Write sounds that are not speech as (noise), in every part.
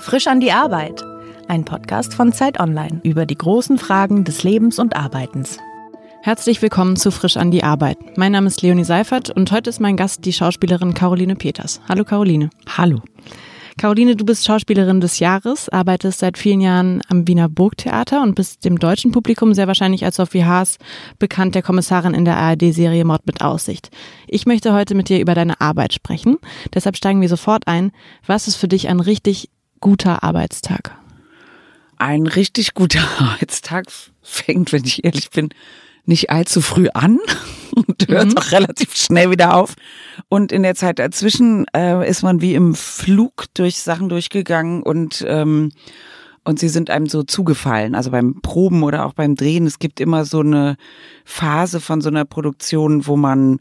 Frisch an die Arbeit. Ein Podcast von Zeit Online über die großen Fragen des Lebens und Arbeitens. Herzlich willkommen zu Frisch an die Arbeit. Mein Name ist Leonie Seifert und heute ist mein Gast die Schauspielerin Caroline Peters. Hallo Caroline. Hallo. Caroline, du bist Schauspielerin des Jahres, arbeitest seit vielen Jahren am Wiener Burgtheater und bist dem deutschen Publikum sehr wahrscheinlich als Sophie Haas bekannt, der Kommissarin in der ARD-Serie Mord mit Aussicht. Ich möchte heute mit dir über deine Arbeit sprechen. Deshalb steigen wir sofort ein. Was ist für dich ein richtig guter Arbeitstag? Ein richtig guter (laughs) Arbeitstag fängt, wenn ich ehrlich bin, nicht allzu früh an (laughs) und hört mhm. auch relativ schnell wieder auf. Und in der Zeit dazwischen äh, ist man wie im Flug durch Sachen durchgegangen und ähm, und sie sind einem so zugefallen. Also beim Proben oder auch beim Drehen. Es gibt immer so eine Phase von so einer Produktion, wo man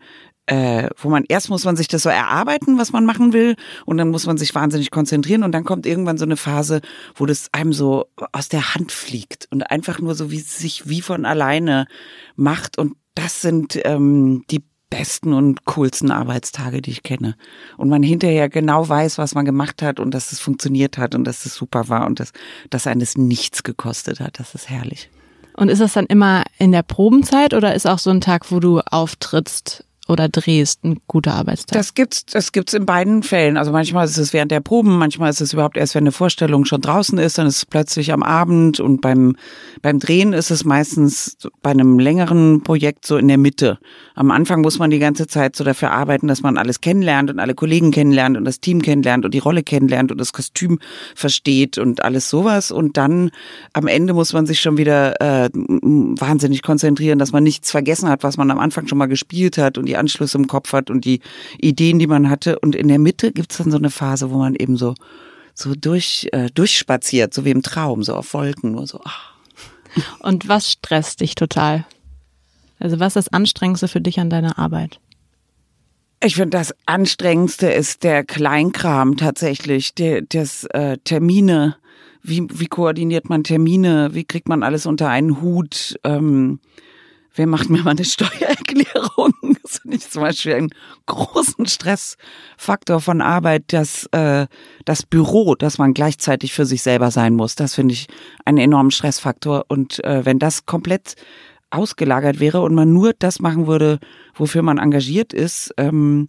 äh, wo man erst muss man sich das so erarbeiten, was man machen will, und dann muss man sich wahnsinnig konzentrieren und dann kommt irgendwann so eine Phase, wo das einem so aus der Hand fliegt und einfach nur so wie sich wie von alleine macht. Und das sind ähm, die besten und coolsten Arbeitstage, die ich kenne. Und man hinterher genau weiß, was man gemacht hat und dass es funktioniert hat und dass es super war und dass, dass eines nichts gekostet hat. Das ist herrlich. Und ist das dann immer in der Probenzeit oder ist auch so ein Tag, wo du auftrittst, oder drehst, ein guter Arbeitstag? Das gibt's, das gibt's in beiden Fällen. Also manchmal ist es während der Proben, manchmal ist es überhaupt erst, wenn eine Vorstellung schon draußen ist, dann ist es plötzlich am Abend und beim, beim Drehen ist es meistens bei einem längeren Projekt so in der Mitte. Am Anfang muss man die ganze Zeit so dafür arbeiten, dass man alles kennenlernt und alle Kollegen kennenlernt und das Team kennenlernt und die Rolle kennenlernt und das Kostüm versteht und alles sowas. Und dann am Ende muss man sich schon wieder äh, wahnsinnig konzentrieren, dass man nichts vergessen hat, was man am Anfang schon mal gespielt hat und die Anschlüsse im Kopf hat und die Ideen, die man hatte. Und in der Mitte gibt's dann so eine Phase, wo man eben so, so durch, äh, durchspaziert, so wie im Traum, so auf Wolken, nur so. Ach. Und was stresst dich total? Also was ist das Anstrengendste für dich an deiner Arbeit? Ich finde, das Anstrengendste ist der Kleinkram tatsächlich, der, das äh, Termine. Wie, wie koordiniert man Termine? Wie kriegt man alles unter einen Hut? Ähm, wer macht mir mal eine Steuererklärung? (laughs) Das finde ich zum Beispiel einen großen Stressfaktor von Arbeit, dass äh, das Büro, dass man gleichzeitig für sich selber sein muss. Das finde ich einen enormen Stressfaktor. Und äh, wenn das komplett ausgelagert wäre und man nur das machen würde, wofür man engagiert ist, ähm,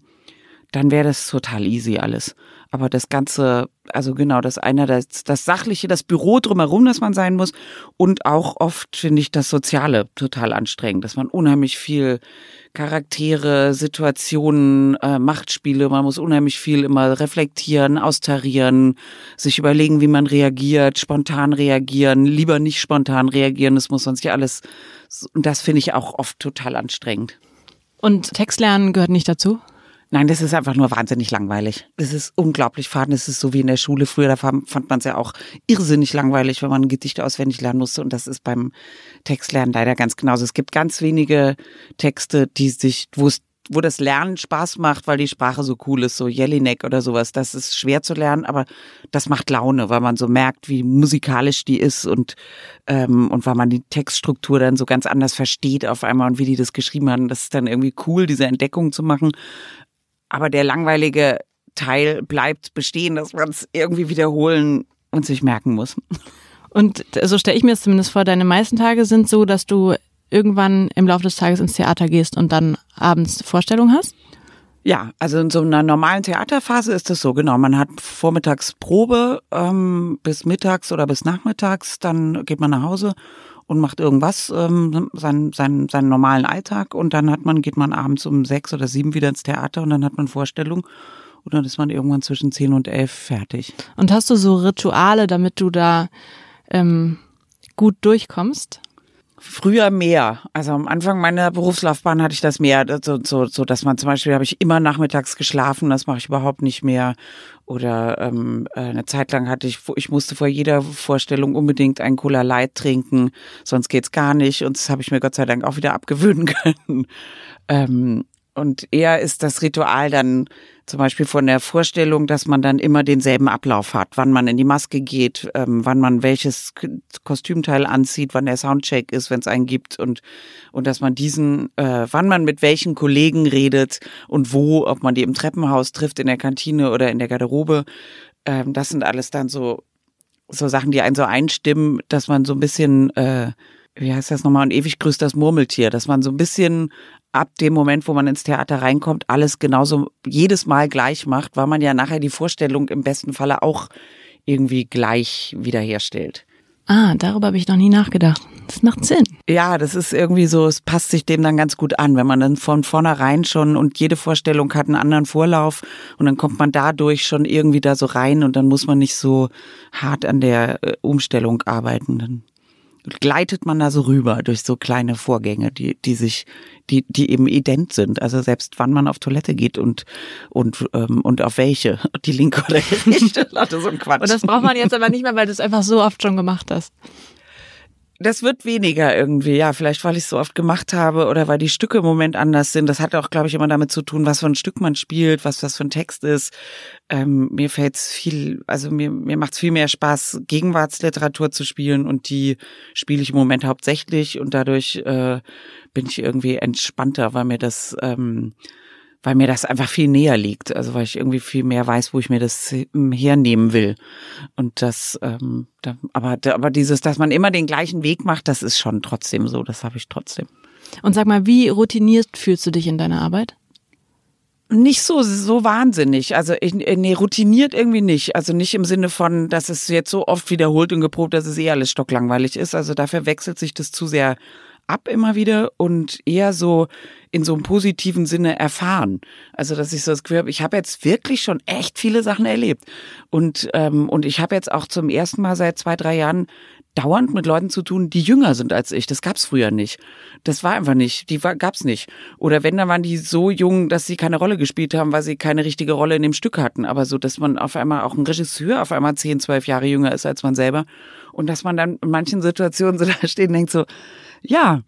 dann wäre das total easy alles. Aber das Ganze, also genau, das eine, das, das Sachliche, das Büro drumherum, das man sein muss und auch oft finde ich das Soziale total anstrengend, dass man unheimlich viel Charaktere, Situationen, äh, Machtspiele, man muss unheimlich viel immer reflektieren, austarieren, sich überlegen, wie man reagiert, spontan reagieren, lieber nicht spontan reagieren, das muss sonst ja alles, und das finde ich auch oft total anstrengend. Und Textlernen gehört nicht dazu? Nein, das ist einfach nur wahnsinnig langweilig. Es ist unglaublich faden. Es ist so wie in der Schule früher. Da fand man es ja auch irrsinnig langweilig, wenn man Gedichte auswendig lernen musste. Und das ist beim Textlernen leider ganz genauso. Es gibt ganz wenige Texte, die sich, wo es wo das Lernen Spaß macht, weil die Sprache so cool ist, so Jelinek oder sowas. Das ist schwer zu lernen, aber das macht Laune, weil man so merkt, wie musikalisch die ist und, ähm, und weil man die Textstruktur dann so ganz anders versteht auf einmal und wie die das geschrieben haben. Das ist dann irgendwie cool, diese Entdeckung zu machen. Aber der langweilige Teil bleibt bestehen, dass man es irgendwie wiederholen und sich merken muss. Und so stelle ich mir es zumindest vor, deine meisten Tage sind so, dass du irgendwann im Laufe des Tages ins Theater gehst und dann abends Vorstellung hast? Ja, also in so einer normalen Theaterphase ist das so, genau. Man hat vormittags Probe ähm, bis mittags oder bis nachmittags, dann geht man nach Hause und macht irgendwas, ähm, seinen, seinen, seinen normalen Alltag und dann hat man, geht man abends um sechs oder sieben wieder ins Theater und dann hat man Vorstellung und dann ist man irgendwann zwischen zehn und elf fertig. Und hast du so Rituale, damit du da ähm, gut durchkommst? Früher mehr. Also am Anfang meiner Berufslaufbahn hatte ich das mehr, so, so, so dass man zum Beispiel habe ich immer nachmittags geschlafen, das mache ich überhaupt nicht mehr. Oder ähm, äh, eine Zeit lang hatte ich, ich musste vor jeder Vorstellung unbedingt einen Cola Light trinken, sonst geht's gar nicht. Und das habe ich mir Gott sei Dank auch wieder abgewöhnen (laughs) können. Ähm, und eher ist das Ritual dann zum Beispiel von der Vorstellung, dass man dann immer denselben Ablauf hat, wann man in die Maske geht, ähm, wann man welches Kostümteil anzieht, wann der Soundcheck ist, wenn es einen gibt und und dass man diesen, äh, wann man mit welchen Kollegen redet und wo, ob man die im Treppenhaus trifft, in der Kantine oder in der Garderobe, ähm, das sind alles dann so so Sachen, die einen so einstimmen, dass man so ein bisschen äh, wie heißt das nochmal, und ewig grüßt das Murmeltier, dass man so ein bisschen ab dem Moment, wo man ins Theater reinkommt, alles genauso jedes Mal gleich macht, weil man ja nachher die Vorstellung im besten Falle auch irgendwie gleich wiederherstellt. Ah, darüber habe ich noch nie nachgedacht. Das macht Sinn. Ja, das ist irgendwie so, es passt sich dem dann ganz gut an, wenn man dann von vornherein schon und jede Vorstellung hat einen anderen Vorlauf und dann kommt man dadurch schon irgendwie da so rein und dann muss man nicht so hart an der äh, Umstellung arbeiten. Dann gleitet man da so rüber durch so kleine Vorgänge, die, die sich, die, die eben ident sind. Also selbst wann man auf Toilette geht und, und, ähm, und auf welche, (laughs) die linke oder die rechte, (laughs) so ein Quatsch. Und das braucht man jetzt aber nicht mehr, weil du es einfach so oft schon gemacht hast das wird weniger irgendwie, ja, vielleicht weil ich es so oft gemacht habe oder weil die Stücke im Moment anders sind. Das hat auch, glaube ich, immer damit zu tun, was für ein Stück man spielt, was das für ein Text ist. Ähm, mir fällt's viel, also mir, mir macht's viel mehr Spaß, Gegenwartsliteratur zu spielen und die spiele ich im Moment hauptsächlich und dadurch äh, bin ich irgendwie entspannter, weil mir das ähm, weil mir das einfach viel näher liegt. Also weil ich irgendwie viel mehr weiß, wo ich mir das hernehmen will. Und das, ähm, da, aber, aber dieses, dass man immer den gleichen Weg macht, das ist schon trotzdem so. Das habe ich trotzdem. Und sag mal, wie routiniert fühlst du dich in deiner Arbeit? Nicht so, so wahnsinnig. Also ich, nee, routiniert irgendwie nicht. Also nicht im Sinne von, dass es jetzt so oft wiederholt und geprobt, dass es eh alles stocklangweilig ist. Also dafür wechselt sich das zu sehr ab immer wieder und eher so in so einem positiven Sinne erfahren. Also dass ich so das Gefühl habe, ich habe jetzt wirklich schon echt viele Sachen erlebt und ähm, und ich habe jetzt auch zum ersten Mal seit zwei drei Jahren dauernd mit Leuten zu tun, die jünger sind als ich. Das gab's früher nicht. Das war einfach nicht. Die gab's nicht. Oder wenn, dann waren die so jung, dass sie keine Rolle gespielt haben, weil sie keine richtige Rolle in dem Stück hatten. Aber so, dass man auf einmal auch ein Regisseur auf einmal zehn, zwölf Jahre jünger ist als man selber. Und dass man dann in manchen Situationen so (laughs) da steht und denkt so, ja,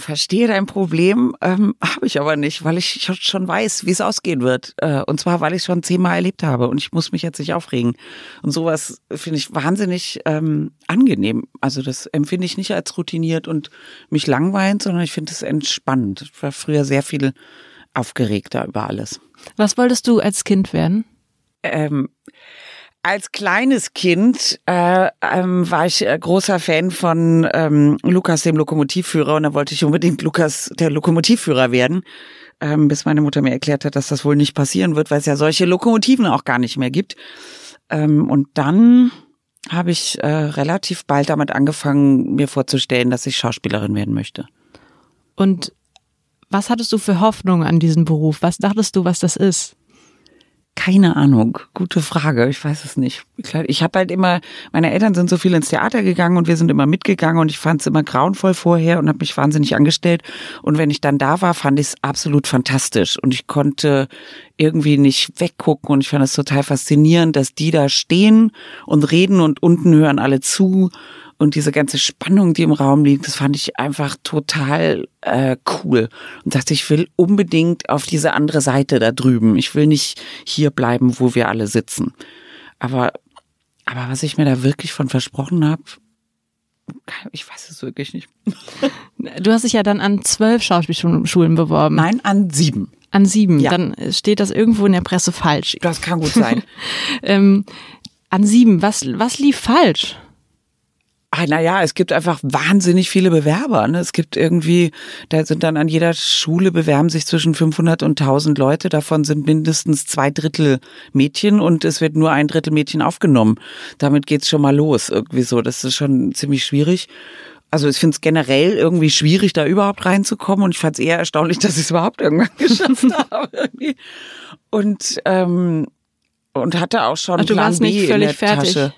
verstehe dein Problem, ähm, habe ich aber nicht, weil ich schon weiß, wie es ausgehen wird. Äh, und zwar, weil ich schon zehnmal erlebt habe und ich muss mich jetzt nicht aufregen. Und sowas finde ich wahnsinnig ähm, angenehm. Also das empfinde ich nicht als routiniert und mich langweilend, sondern ich finde es entspannend. Ich war früher sehr viel aufgeregter über alles. Was wolltest du als Kind werden? Ähm, als kleines Kind äh, ähm, war ich äh, großer Fan von ähm, Lukas, dem Lokomotivführer, und da wollte ich unbedingt Lukas, der Lokomotivführer werden, ähm, bis meine Mutter mir erklärt hat, dass das wohl nicht passieren wird, weil es ja solche Lokomotiven auch gar nicht mehr gibt. Ähm, und dann habe ich äh, relativ bald damit angefangen, mir vorzustellen, dass ich Schauspielerin werden möchte. Und was hattest du für Hoffnung an diesen Beruf? Was dachtest du, was das ist? Keine Ahnung, gute Frage, ich weiß es nicht. Ich habe halt immer, meine Eltern sind so viel ins Theater gegangen und wir sind immer mitgegangen und ich fand es immer grauenvoll vorher und habe mich wahnsinnig angestellt. Und wenn ich dann da war, fand ich es absolut fantastisch und ich konnte irgendwie nicht weggucken und ich fand es total faszinierend, dass die da stehen und reden und unten hören alle zu und diese ganze Spannung, die im Raum liegt, das fand ich einfach total äh, cool. Und dachte, ich will unbedingt auf diese andere Seite da drüben. Ich will nicht hier bleiben, wo wir alle sitzen. Aber, aber was ich mir da wirklich von versprochen habe, ich weiß es wirklich nicht. Du hast dich ja dann an zwölf Schauspielschulen beworben. Nein, an sieben. An sieben. Ja. Dann steht das irgendwo in der Presse falsch. Das kann gut sein. (laughs) ähm, an sieben. Was, was lief falsch? Ah, naja, es gibt einfach wahnsinnig viele Bewerber. Ne? Es gibt irgendwie, da sind dann an jeder Schule bewerben sich zwischen 500 und 1000 Leute. Davon sind mindestens zwei Drittel Mädchen und es wird nur ein Drittel Mädchen aufgenommen. Damit geht's schon mal los irgendwie so. Das ist schon ziemlich schwierig. Also ich finde es generell irgendwie schwierig, da überhaupt reinzukommen und ich fand es eher erstaunlich, dass ich es überhaupt irgendwann (laughs) geschafft habe. Irgendwie. Und ähm, und hatte auch schon Ach, du Plan warst nicht B völlig fertig. Tasche.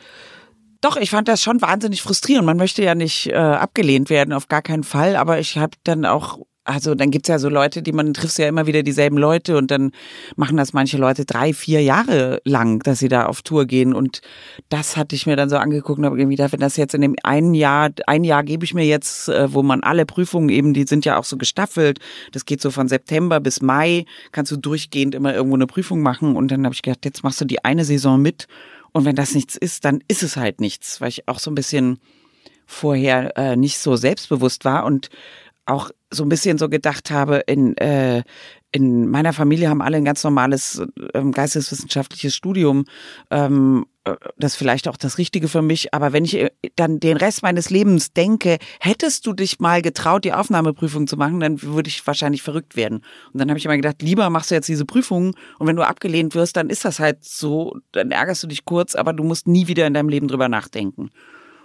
Doch, ich fand das schon wahnsinnig frustrierend. Man möchte ja nicht äh, abgelehnt werden, auf gar keinen Fall. Aber ich habe dann auch also dann gibt's ja so Leute, die man triffst ja immer wieder dieselben Leute und dann machen das manche Leute drei, vier Jahre lang, dass sie da auf Tour gehen. Und das hatte ich mir dann so angeguckt und habe irgendwie gedacht, wenn das jetzt in dem einen Jahr, ein Jahr gebe ich mir jetzt, äh, wo man alle Prüfungen eben, die sind ja auch so gestaffelt. Das geht so von September bis Mai, kannst du durchgehend immer irgendwo eine Prüfung machen. Und dann habe ich gedacht, jetzt machst du die eine Saison mit. Und wenn das nichts ist, dann ist es halt nichts, weil ich auch so ein bisschen vorher äh, nicht so selbstbewusst war und auch so ein bisschen so gedacht habe, in, äh, in meiner Familie haben alle ein ganz normales ähm, geisteswissenschaftliches Studium. Ähm, äh, das vielleicht auch das Richtige für mich. Aber wenn ich äh, dann den Rest meines Lebens denke, hättest du dich mal getraut, die Aufnahmeprüfung zu machen, dann würde ich wahrscheinlich verrückt werden. Und dann habe ich immer gedacht, lieber machst du jetzt diese Prüfung und wenn du abgelehnt wirst, dann ist das halt so, dann ärgerst du dich kurz, aber du musst nie wieder in deinem Leben drüber nachdenken.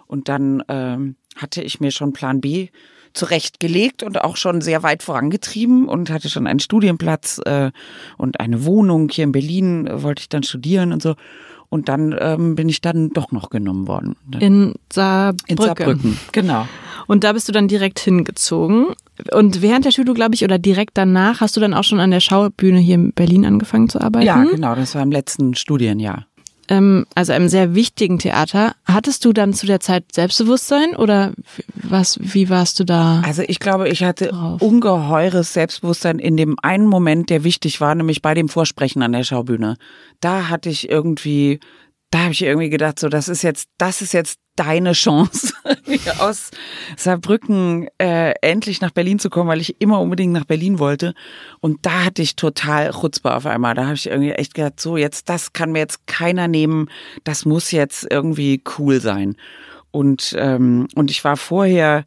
Und dann ähm, hatte ich mir schon Plan B zurechtgelegt und auch schon sehr weit vorangetrieben und hatte schon einen Studienplatz äh, und eine Wohnung hier in Berlin, äh, wollte ich dann studieren und so. Und dann ähm, bin ich dann doch noch genommen worden. In Saarbrücken. In Saarbrücken, genau. Und da bist du dann direkt hingezogen. Und während der Schule, glaube ich, oder direkt danach hast du dann auch schon an der Schaubühne hier in Berlin angefangen zu arbeiten? Ja, genau. Das war im letzten Studienjahr also einem sehr wichtigen Theater. Hattest du dann zu der Zeit Selbstbewusstsein oder was, wie warst du da? Also ich glaube, ich hatte drauf? ungeheures Selbstbewusstsein in dem einen Moment, der wichtig war, nämlich bei dem Vorsprechen an der Schaubühne. Da hatte ich irgendwie da habe ich irgendwie gedacht, so das ist jetzt, das ist jetzt deine Chance, (laughs) aus Saarbrücken äh, endlich nach Berlin zu kommen, weil ich immer unbedingt nach Berlin wollte. Und da hatte ich total Chutzpe auf einmal. Da habe ich irgendwie echt gedacht, so jetzt, das kann mir jetzt keiner nehmen. Das muss jetzt irgendwie cool sein. Und ähm, und ich war vorher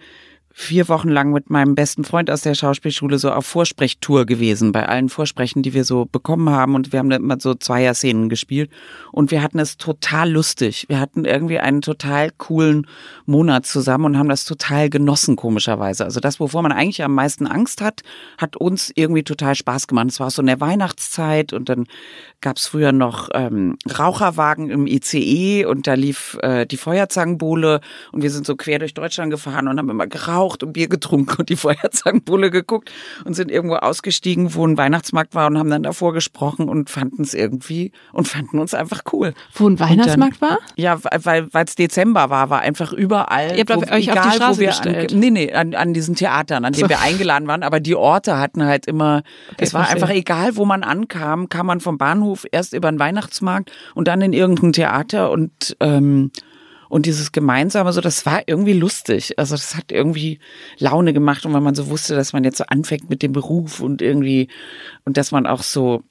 vier Wochen lang mit meinem besten Freund aus der Schauspielschule so auf Vorsprechtour gewesen, bei allen Vorsprechen, die wir so bekommen haben. Und wir haben da immer so Zweier-Szenen gespielt. Und wir hatten es total lustig. Wir hatten irgendwie einen total coolen Monat zusammen und haben das total genossen, komischerweise. Also das, wovor man eigentlich am meisten Angst hat, hat uns irgendwie total Spaß gemacht. Es war so in der Weihnachtszeit und dann gab es früher noch ähm, Raucherwagen im ICE und da lief äh, die Feuerzangenbowle und wir sind so quer durch Deutschland gefahren und haben immer geraucht und Bier getrunken und die Feuerzangenbowle geguckt und sind irgendwo ausgestiegen, wo ein Weihnachtsmarkt war und haben dann davor gesprochen und fanden es irgendwie und fanden uns einfach cool. Wo ein Weihnachtsmarkt dann, war? Ja, weil es Dezember war, war einfach überall. Ihr habt wo, euch egal, auf die Straße wo wir gestellt. An, nee, nee, an, an diesen Theatern, an denen so. wir eingeladen waren, aber die Orte hatten halt immer, okay, es war verstehe. einfach egal, wo man ankam, kam man vom Bahnhof Bahnhof, erst über den Weihnachtsmarkt und dann in irgendein Theater und ähm, und dieses Gemeinsame, so, das war irgendwie lustig. Also das hat irgendwie Laune gemacht und wenn man so wusste, dass man jetzt so anfängt mit dem Beruf und irgendwie und dass man auch so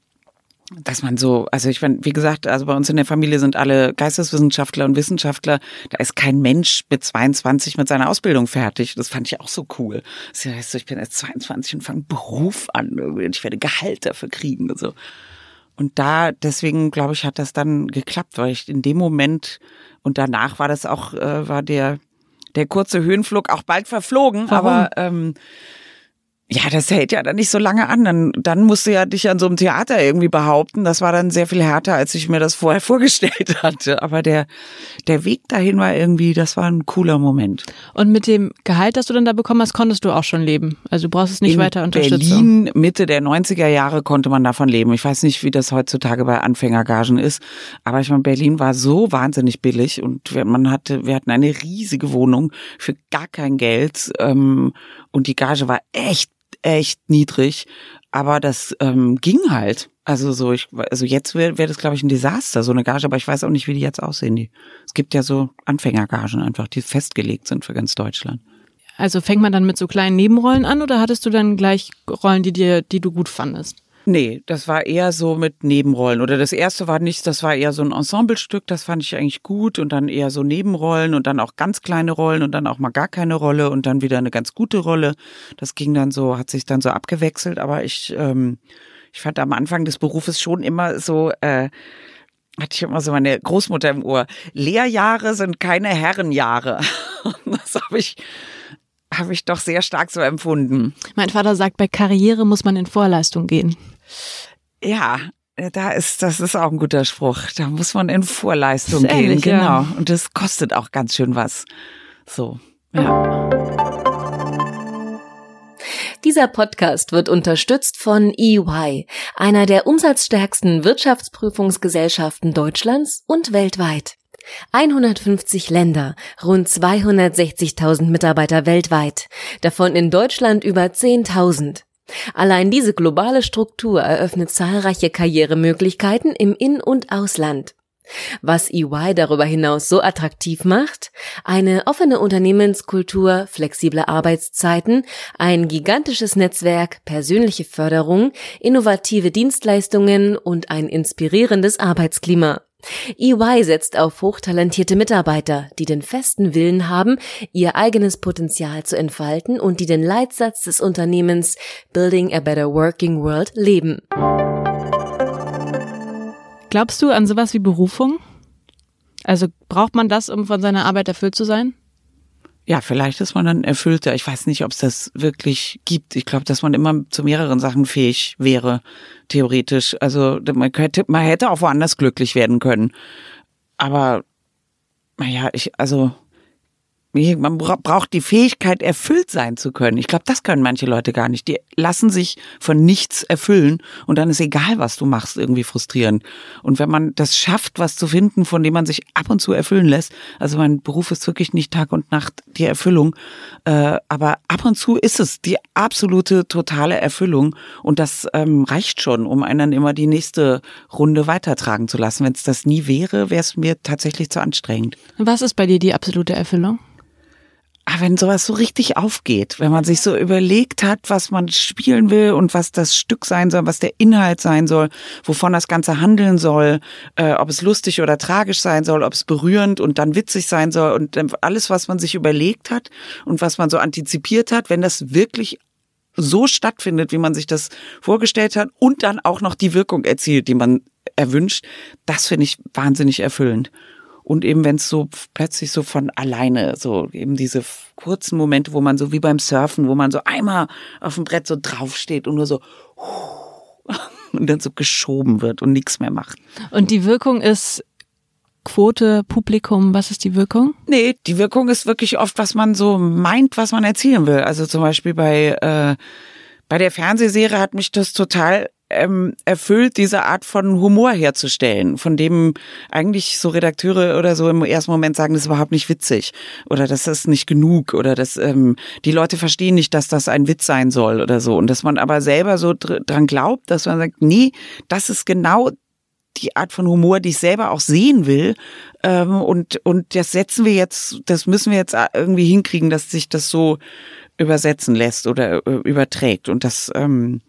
dass man so, also ich meine, wie gesagt, also bei uns in der Familie sind alle Geisteswissenschaftler und Wissenschaftler. Da ist kein Mensch mit 22 mit seiner Ausbildung fertig. Das fand ich auch so cool. Das heißt, ich bin jetzt 22 und fange Beruf an und ich werde Gehalt dafür kriegen und so. Und da, deswegen glaube ich, hat das dann geklappt, weil ich in dem Moment und danach war das auch, äh, war der, der kurze Höhenflug auch bald verflogen, Warum? aber ähm, ja, das hält ja dann nicht so lange an. Dann, dann musst du ja dich an so einem Theater irgendwie behaupten. Das war dann sehr viel härter, als ich mir das vorher (laughs) vorgestellt hatte. Aber der, der Weg dahin war irgendwie, das war ein cooler Moment. Und mit dem Gehalt, das du dann da bekommen hast, konntest du auch schon leben. Also du brauchst es nicht In weiter Unterstützung. Berlin, Mitte der 90er Jahre konnte man davon leben. Ich weiß nicht, wie das heutzutage bei Anfängergagen ist. Aber ich meine, Berlin war so wahnsinnig billig und man hatte, wir hatten eine riesige Wohnung für gar kein Geld. Ähm, und die Gage war echt echt niedrig, aber das ähm, ging halt. Also so, ich, also jetzt wäre wär das, glaube ich, ein Desaster, so eine Gage, aber ich weiß auch nicht, wie die jetzt aussehen. Die, es gibt ja so Anfängergagen einfach, die festgelegt sind für ganz Deutschland. Also fängt man dann mit so kleinen Nebenrollen an oder hattest du dann gleich Rollen, die dir, die du gut fandest? Nee, das war eher so mit Nebenrollen. Oder das erste war nichts, das war eher so ein Ensemblestück, das fand ich eigentlich gut. Und dann eher so Nebenrollen und dann auch ganz kleine Rollen und dann auch mal gar keine Rolle und dann wieder eine ganz gute Rolle. Das ging dann so, hat sich dann so abgewechselt. Aber ich, ähm, ich fand am Anfang des Berufes schon immer so, äh, hatte ich immer so meine Großmutter im Ohr. Lehrjahre sind keine Herrenjahre. (laughs) das habe ich habe ich doch sehr stark so empfunden. Mein Vater sagt, bei Karriere muss man in Vorleistung gehen. Ja, da ist, das ist auch ein guter Spruch. Da muss man in Vorleistung gehen, ähnlich, genau. Ja. Und das kostet auch ganz schön was. So, ja. Dieser Podcast wird unterstützt von EY, einer der umsatzstärksten Wirtschaftsprüfungsgesellschaften Deutschlands und weltweit. 150 Länder, rund 260.000 Mitarbeiter weltweit, davon in Deutschland über 10.000. Allein diese globale Struktur eröffnet zahlreiche Karrieremöglichkeiten im In- und Ausland. Was EY darüber hinaus so attraktiv macht? Eine offene Unternehmenskultur, flexible Arbeitszeiten, ein gigantisches Netzwerk, persönliche Förderung, innovative Dienstleistungen und ein inspirierendes Arbeitsklima. EY setzt auf hochtalentierte Mitarbeiter, die den festen Willen haben, ihr eigenes Potenzial zu entfalten und die den Leitsatz des Unternehmens Building a Better Working World leben. Glaubst du an sowas wie Berufung? Also braucht man das, um von seiner Arbeit erfüllt zu sein? Ja, vielleicht ist man dann erfüllter. Ich weiß nicht, ob es das wirklich gibt. Ich glaube, dass man immer zu mehreren Sachen fähig wäre, theoretisch. Also man, könnte, man hätte auch woanders glücklich werden können. Aber naja, ich, also man braucht die Fähigkeit, erfüllt sein zu können. Ich glaube, das können manche Leute gar nicht. Die lassen sich von nichts erfüllen und dann ist egal, was du machst, irgendwie frustrierend. Und wenn man das schafft, was zu finden, von dem man sich ab und zu erfüllen lässt, also mein Beruf ist wirklich nicht Tag und Nacht die Erfüllung, äh, aber ab und zu ist es die absolute, totale Erfüllung und das ähm, reicht schon, um einen immer die nächste Runde weitertragen zu lassen. Wenn es das nie wäre, wäre es mir tatsächlich zu anstrengend. Was ist bei dir die absolute Erfüllung? Ah, wenn sowas so richtig aufgeht, wenn man sich so überlegt hat, was man spielen will und was das Stück sein soll, was der Inhalt sein soll, wovon das Ganze handeln soll, äh, ob es lustig oder tragisch sein soll, ob es berührend und dann witzig sein soll und alles, was man sich überlegt hat und was man so antizipiert hat, wenn das wirklich so stattfindet, wie man sich das vorgestellt hat und dann auch noch die Wirkung erzielt, die man erwünscht, das finde ich wahnsinnig erfüllend. Und eben, wenn es so plötzlich so von alleine, so eben diese kurzen Momente, wo man so wie beim Surfen, wo man so einmal auf dem Brett so draufsteht und nur so (laughs) und dann so geschoben wird und nichts mehr macht. Und die Wirkung ist Quote, Publikum, was ist die Wirkung? Nee, die Wirkung ist wirklich oft, was man so meint, was man erzählen will. Also zum Beispiel bei, äh, bei der Fernsehserie hat mich das total ähm, erfüllt, diese Art von Humor herzustellen, von dem eigentlich so Redakteure oder so im ersten Moment sagen, das ist überhaupt nicht witzig oder das ist nicht genug oder dass ähm, die Leute verstehen nicht, dass das ein Witz sein soll oder so und dass man aber selber so dr dran glaubt, dass man sagt, nee, das ist genau die Art von Humor, die ich selber auch sehen will. Ähm, und, und das setzen wir jetzt, das müssen wir jetzt irgendwie hinkriegen, dass sich das so übersetzen lässt oder äh, überträgt. Und das, ähm,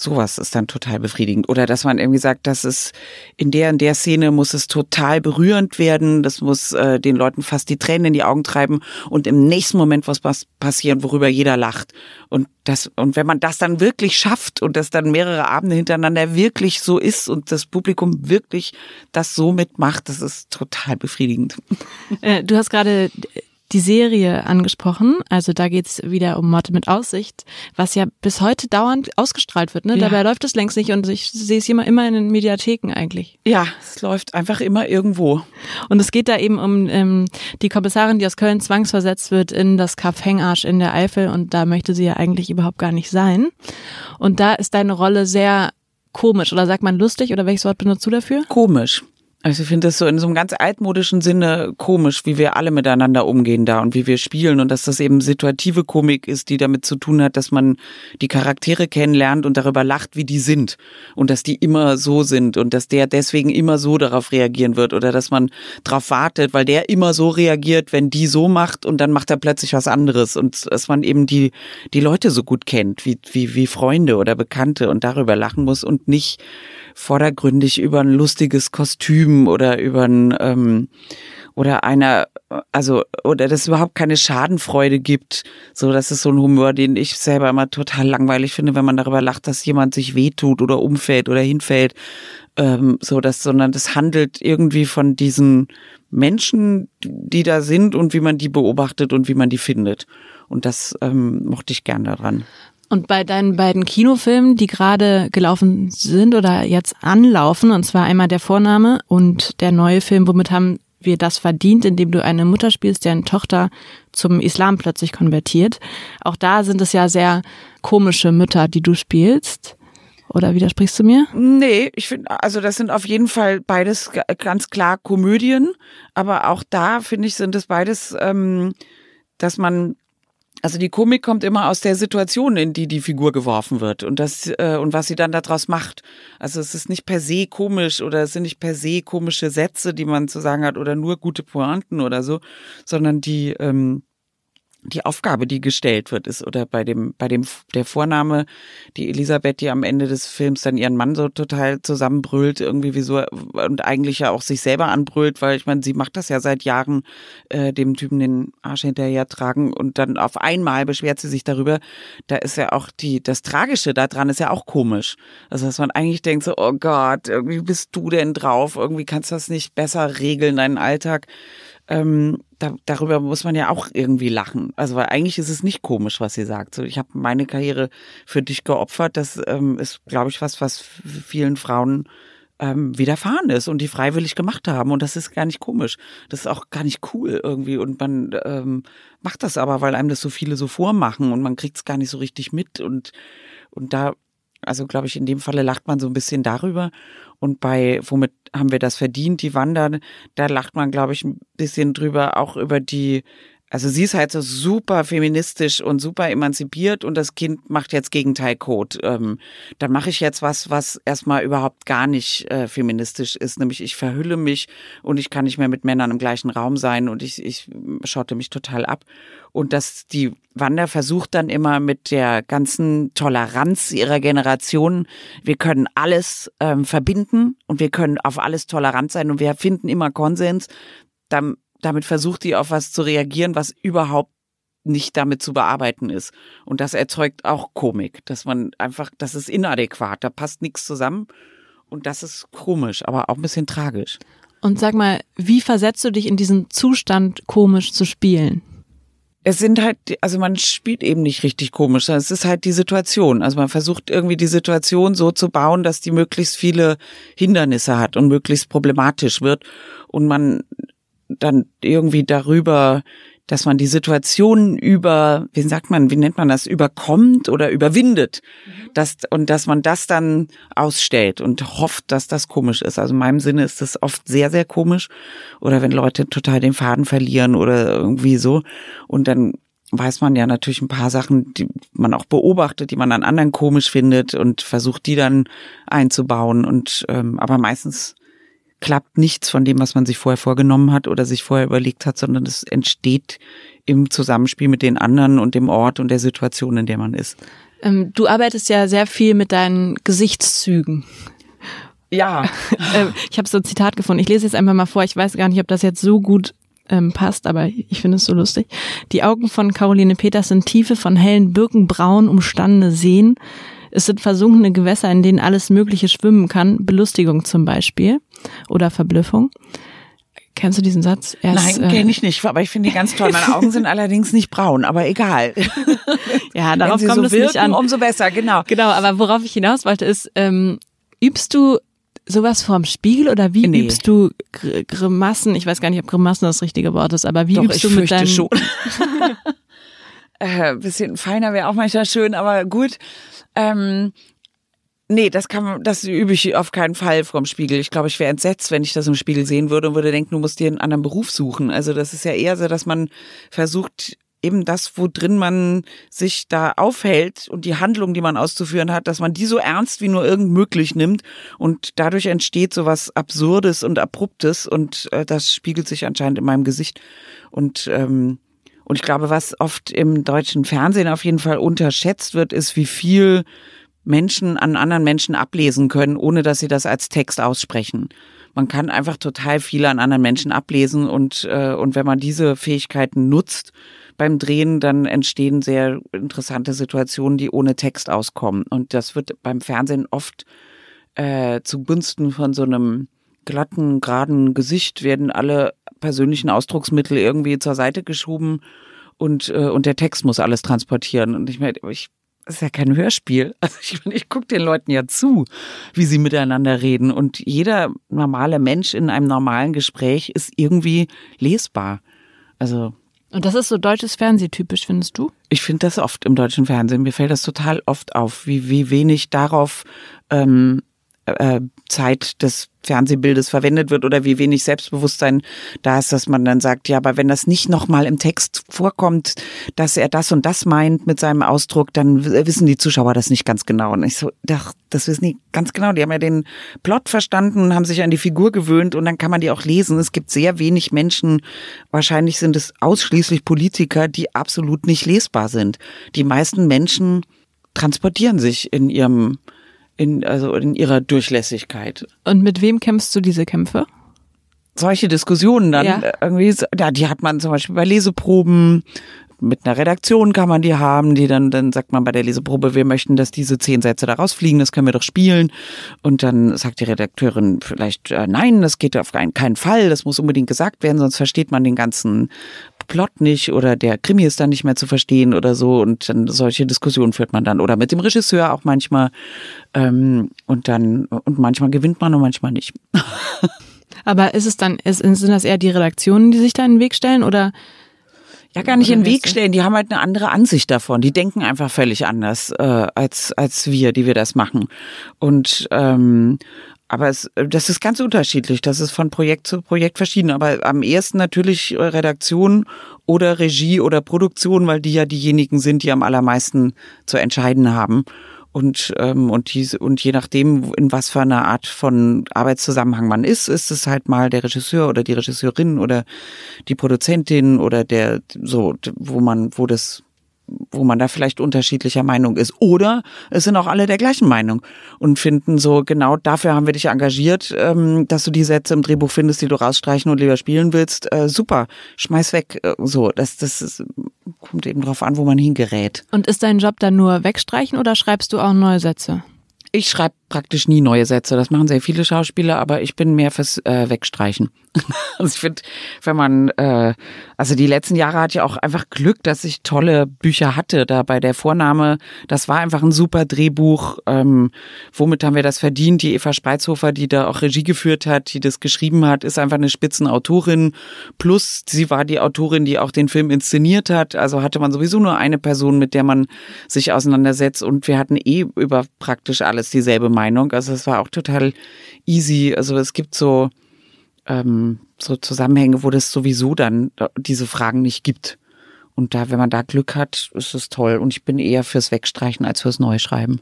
Sowas ist dann total befriedigend. Oder dass man irgendwie sagt, dass es in der in der Szene muss es total berührend werden, das muss äh, den Leuten fast die Tränen in die Augen treiben und im nächsten Moment was passieren, worüber jeder lacht. Und das, und wenn man das dann wirklich schafft und das dann mehrere Abende hintereinander wirklich so ist und das Publikum wirklich das so mitmacht, das ist total befriedigend. Äh, du hast gerade die Serie angesprochen. Also da geht's wieder um Mord mit Aussicht, was ja bis heute dauernd ausgestrahlt wird. Ne? Ja. Dabei läuft es längst nicht und ich sehe es immer, immer in den Mediatheken eigentlich. Ja, es läuft einfach immer irgendwo. Und es geht da eben um ähm, die Kommissarin, die aus Köln zwangsversetzt wird in das Kaff Hengarsch in der Eifel und da möchte sie ja eigentlich überhaupt gar nicht sein. Und da ist deine Rolle sehr komisch oder sagt man lustig oder welches Wort benutzt du dafür? Komisch. Also ich finde das so in so einem ganz altmodischen Sinne komisch, wie wir alle miteinander umgehen da und wie wir spielen und dass das eben situative Komik ist, die damit zu tun hat, dass man die Charaktere kennenlernt und darüber lacht, wie die sind und dass die immer so sind und dass der deswegen immer so darauf reagieren wird oder dass man darauf wartet, weil der immer so reagiert, wenn die so macht und dann macht er plötzlich was anderes und dass man eben die die Leute so gut kennt, wie wie wie Freunde oder Bekannte und darüber lachen muss und nicht vordergründig über ein lustiges Kostüm oder über ein ähm, oder einer, also, oder dass es überhaupt keine Schadenfreude gibt. So, das ist so ein Humor, den ich selber immer total langweilig finde, wenn man darüber lacht, dass jemand sich wehtut oder umfällt oder hinfällt. Ähm, so, dass, sondern das handelt irgendwie von diesen Menschen, die da sind und wie man die beobachtet und wie man die findet. Und das ähm, mochte ich gern daran. Und bei deinen beiden Kinofilmen, die gerade gelaufen sind oder jetzt anlaufen, und zwar einmal der Vorname und der neue Film, womit haben wir das verdient, indem du eine Mutter spielst, deren Tochter zum Islam plötzlich konvertiert. Auch da sind es ja sehr komische Mütter, die du spielst. Oder widersprichst du mir? Nee, ich finde, also das sind auf jeden Fall beides ganz klar Komödien, aber auch da finde ich, sind es beides, ähm, dass man also die Komik kommt immer aus der Situation, in die die Figur geworfen wird und das äh, und was sie dann daraus macht. Also es ist nicht per se komisch oder es sind nicht per se komische Sätze, die man zu sagen hat oder nur gute Pointen oder so, sondern die ähm, die Aufgabe, die gestellt wird, ist oder bei dem bei dem der Vorname, die Elisabeth, die am Ende des Films dann ihren Mann so total zusammenbrüllt, irgendwie wie so und eigentlich ja auch sich selber anbrüllt, weil ich meine, sie macht das ja seit Jahren, äh, dem Typen den Arsch hinterher tragen und dann auf einmal beschwert sie sich darüber. Da ist ja auch die das Tragische daran ist ja auch komisch. Also dass man eigentlich denkt so, oh Gott, irgendwie bist du denn drauf? Irgendwie kannst du das nicht besser regeln, deinen Alltag ähm, da, darüber muss man ja auch irgendwie lachen. Also weil eigentlich ist es nicht komisch, was sie sagt. So, ich habe meine Karriere für dich geopfert. Das ähm, ist, glaube ich, was, was vielen Frauen ähm, widerfahren ist und die freiwillig gemacht haben. Und das ist gar nicht komisch. Das ist auch gar nicht cool irgendwie. Und man ähm, macht das aber, weil einem das so viele so vormachen und man kriegt es gar nicht so richtig mit. Und, und da, also glaube ich, in dem Falle lacht man so ein bisschen darüber. Und bei, womit haben wir das verdient, die Wandern, da lacht man, glaube ich, ein bisschen drüber, auch über die, also sie ist halt so super feministisch und super emanzipiert und das Kind macht jetzt Gegenteilcode. Ähm, dann mache ich jetzt was, was erstmal überhaupt gar nicht äh, feministisch ist, nämlich ich verhülle mich und ich kann nicht mehr mit Männern im gleichen Raum sein und ich, ich schotte mich total ab. Und dass die Wander versucht dann immer mit der ganzen Toleranz ihrer Generation, wir können alles ähm, verbinden und wir können auf alles tolerant sein und wir finden immer Konsens. Dann damit versucht die auf was zu reagieren, was überhaupt nicht damit zu bearbeiten ist. Und das erzeugt auch Komik, dass man einfach, das ist inadäquat, da passt nichts zusammen. Und das ist komisch, aber auch ein bisschen tragisch. Und sag mal, wie versetzt du dich in diesen Zustand, komisch zu spielen? Es sind halt, also man spielt eben nicht richtig komisch, es ist halt die Situation. Also man versucht irgendwie die Situation so zu bauen, dass die möglichst viele Hindernisse hat und möglichst problematisch wird. Und man dann irgendwie darüber, dass man die Situation über, wie sagt man, wie nennt man das, überkommt oder überwindet, mhm. dass, und dass man das dann ausstellt und hofft, dass das komisch ist. Also in meinem Sinne ist das oft sehr, sehr komisch. Oder wenn Leute total den Faden verlieren oder irgendwie so. Und dann weiß man ja natürlich ein paar Sachen, die man auch beobachtet, die man an anderen komisch findet und versucht, die dann einzubauen. Und ähm, aber meistens klappt nichts von dem, was man sich vorher vorgenommen hat oder sich vorher überlegt hat, sondern es entsteht im Zusammenspiel mit den anderen und dem Ort und der Situation, in der man ist. Ähm, du arbeitest ja sehr viel mit deinen Gesichtszügen. Ja. (laughs) Ähm, ich habe so ein Zitat gefunden. Ich lese jetzt einfach mal vor. Ich weiß gar nicht, ob das jetzt so gut ähm, passt, aber ich finde es so lustig. Die Augen von Caroline Peters sind tiefe, von hellen Birkenbraun umstandene Seen. Es sind versunkene Gewässer, in denen alles Mögliche schwimmen kann. Belustigung zum Beispiel oder Verblüffung. Kennst du diesen Satz? Er Nein, äh, kenne ich nicht, aber ich finde die ganz toll. Meine Augen sind (laughs) allerdings nicht braun, aber egal. ja, darauf kommt so es wirken, nicht an. Umso besser, genau. Genau, aber worauf ich hinaus wollte ist, ähm, übst du sowas vorm Spiegel oder wie nee. übst du Grimassen? Ich weiß gar nicht, ob Grimassen das richtige Wort ist, aber wie Doch, übst du mit deinem... schon. (laughs) äh, bisschen feiner wäre auch manchmal schön, aber gut. Ähm, Nee, das kann man, das übe ich auf keinen Fall vom Spiegel. Ich glaube, ich wäre entsetzt, wenn ich das im Spiegel sehen würde und würde denken, du musst dir einen anderen Beruf suchen. Also das ist ja eher so, dass man versucht, eben das, wo drin man sich da aufhält und die Handlung, die man auszuführen hat, dass man die so ernst wie nur irgend möglich nimmt und dadurch entsteht so was Absurdes und Abruptes und äh, das spiegelt sich anscheinend in meinem Gesicht und ähm, und ich glaube, was oft im deutschen Fernsehen auf jeden Fall unterschätzt wird, ist, wie viel Menschen an anderen Menschen ablesen können, ohne dass sie das als Text aussprechen. Man kann einfach total viel an anderen Menschen ablesen und, äh, und wenn man diese Fähigkeiten nutzt beim Drehen, dann entstehen sehr interessante Situationen, die ohne Text auskommen. Und das wird beim Fernsehen oft äh, zugunsten von so einem glatten, geraden Gesicht werden alle persönlichen Ausdrucksmittel irgendwie zur Seite geschoben und, äh, und der Text muss alles transportieren. Und ich meine, ich das ist ja kein Hörspiel. (laughs) Also ich, ich gucke den Leuten ja zu, wie sie miteinander reden. Und jeder normale Mensch in einem normalen Gespräch ist irgendwie lesbar. Also. Und das ist so deutsches Fernsehtypisch, findest du? Ich finde das oft im deutschen Fernsehen. Mir fällt das total oft auf, wie, wie wenig darauf ähm, äh, Zeit des Fernsehbildes verwendet wird oder wie wenig Selbstbewusstsein da ist, dass man dann sagt, ja, aber wenn das nicht nochmal im Text vorkommt, dass er das und das meint mit seinem Ausdruck, dann wissen die Zuschauer das nicht ganz genau. Und ich so, doch, das wissen die ganz genau. Die haben ja den Plot verstanden, haben sich an die Figur gewöhnt und dann kann man die auch lesen. Es gibt sehr wenig Menschen, wahrscheinlich sind es ausschließlich Politiker, die absolut nicht lesbar sind. Die meisten Menschen transportieren sich in ihrem in, also in ihrer Durchlässigkeit. Und mit wem kämpfst du diese Kämpfe? Solche Diskussionen dann ja. irgendwie, ja, die hat man zum Beispiel bei Leseproben, mit einer Redaktion kann man die haben, die dann, dann sagt man bei der Leseprobe, wir möchten, dass diese zehn Sätze da rausfliegen, das können wir doch spielen. Und dann sagt die Redakteurin vielleicht, äh, nein, das geht auf keinen Fall, das muss unbedingt gesagt werden, sonst versteht man den ganzen Plot nicht oder der Krimi ist dann nicht mehr zu verstehen oder so. Und dann solche Diskussionen führt man dann. Oder mit dem Regisseur auch manchmal. Ähm, und dann, und manchmal gewinnt man und manchmal nicht. (laughs) Aber ist es dann, ist, sind das eher die Redaktionen, die sich da in den Weg stellen oder ja, gar nicht in den Weg stellen. Die haben halt eine andere Ansicht davon. Die denken einfach völlig anders äh, als als wir, die wir das machen. Und ähm, aber es, das ist ganz unterschiedlich. Das ist von Projekt zu Projekt verschieden. Aber am ehesten natürlich Redaktion oder Regie oder Produktion, weil die ja diejenigen sind, die am allermeisten zu entscheiden haben. Und, ähm, und, die, und je nachdem, in was für einer Art von Arbeitszusammenhang man ist, ist es halt mal der Regisseur oder die Regisseurin oder die Produzentin oder der, so, wo man, wo das wo man da vielleicht unterschiedlicher Meinung ist. Oder es sind auch alle der gleichen Meinung und finden so, genau dafür haben wir dich engagiert, ähm, dass du die Sätze im Drehbuch findest, die du rausstreichen und lieber spielen willst. Äh, super, schmeiß weg. Äh, so, das, das ist, kommt eben drauf an, wo man hingerät. Und ist dein Job dann nur wegstreichen oder schreibst du auch neue Sätze? Ich schreibe praktisch nie neue Sätze. Das machen sehr viele Schauspieler, aber ich bin mehr fürs äh, Wegstreichen. (laughs) also ich finde, wenn man, äh, also die letzten Jahre hatte ich auch einfach Glück, dass ich tolle Bücher hatte. Da bei der Vornahme, das war einfach ein super Drehbuch. Ähm, womit haben wir das verdient? Die Eva Spreizhofer, die da auch Regie geführt hat, die das geschrieben hat, ist einfach eine Spitzenautorin. Plus, sie war die Autorin, die auch den Film inszeniert hat. Also hatte man sowieso nur eine Person, mit der man sich auseinandersetzt. Und wir hatten eh über praktisch alles dieselbe Meinung. Also es war auch total easy. Also es gibt so, ähm, so Zusammenhänge, wo das sowieso dann diese Fragen nicht gibt. Und da, wenn man da Glück hat, ist es toll. Und ich bin eher fürs Wegstreichen als fürs Neuschreiben.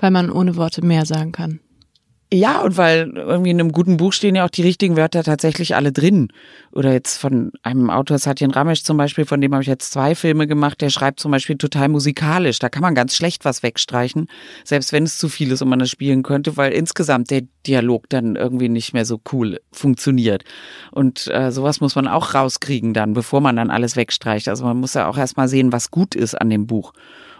Weil man ohne Worte mehr sagen kann. Ja, und weil irgendwie in einem guten Buch stehen ja auch die richtigen Wörter tatsächlich alle drin. Oder jetzt von einem Autor, Satyen Ramesh zum Beispiel, von dem habe ich jetzt zwei Filme gemacht, der schreibt zum Beispiel total musikalisch. Da kann man ganz schlecht was wegstreichen, selbst wenn es zu viel ist und man das spielen könnte, weil insgesamt der Dialog dann irgendwie nicht mehr so cool funktioniert. Und äh, sowas muss man auch rauskriegen dann, bevor man dann alles wegstreicht. Also man muss ja auch erstmal sehen, was gut ist an dem Buch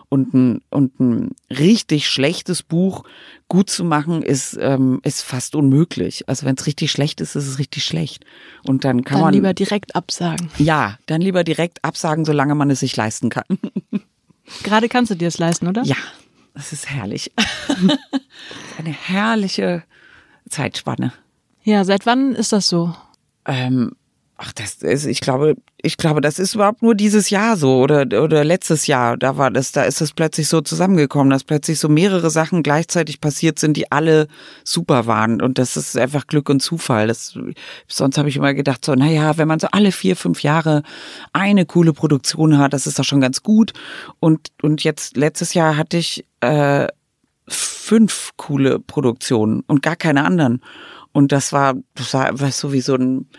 und ein, und ein richtig schlechtes Buch gut zu machen, ist, ähm, ist fast unmöglich. Also wenn es richtig schlecht ist, ist es richtig schlecht. Und dann kann dann man. lieber direkt absagen. Ja, dann lieber direkt absagen, solange man es sich leisten kann. (laughs) Gerade kannst du dir es leisten, oder? Ja, das ist herrlich. (laughs) Eine herrliche Zeitspanne. Ja, seit wann ist das so? Ähm, Ach, das ist, ich glaube, ich glaube, das ist überhaupt nur dieses Jahr so oder, oder letztes Jahr. Da war das, da ist es plötzlich so zusammengekommen, dass plötzlich so mehrere Sachen gleichzeitig passiert sind, die alle super waren. Und das ist einfach Glück und Zufall. Das, sonst habe ich immer gedacht, so, naja, wenn man so alle vier, fünf Jahre eine coole Produktion hat, das ist doch schon ganz gut. Und, und jetzt, letztes Jahr hatte ich, äh, fünf coole Produktionen und gar keine anderen. Und das war, das war, weißt du, wie so ein,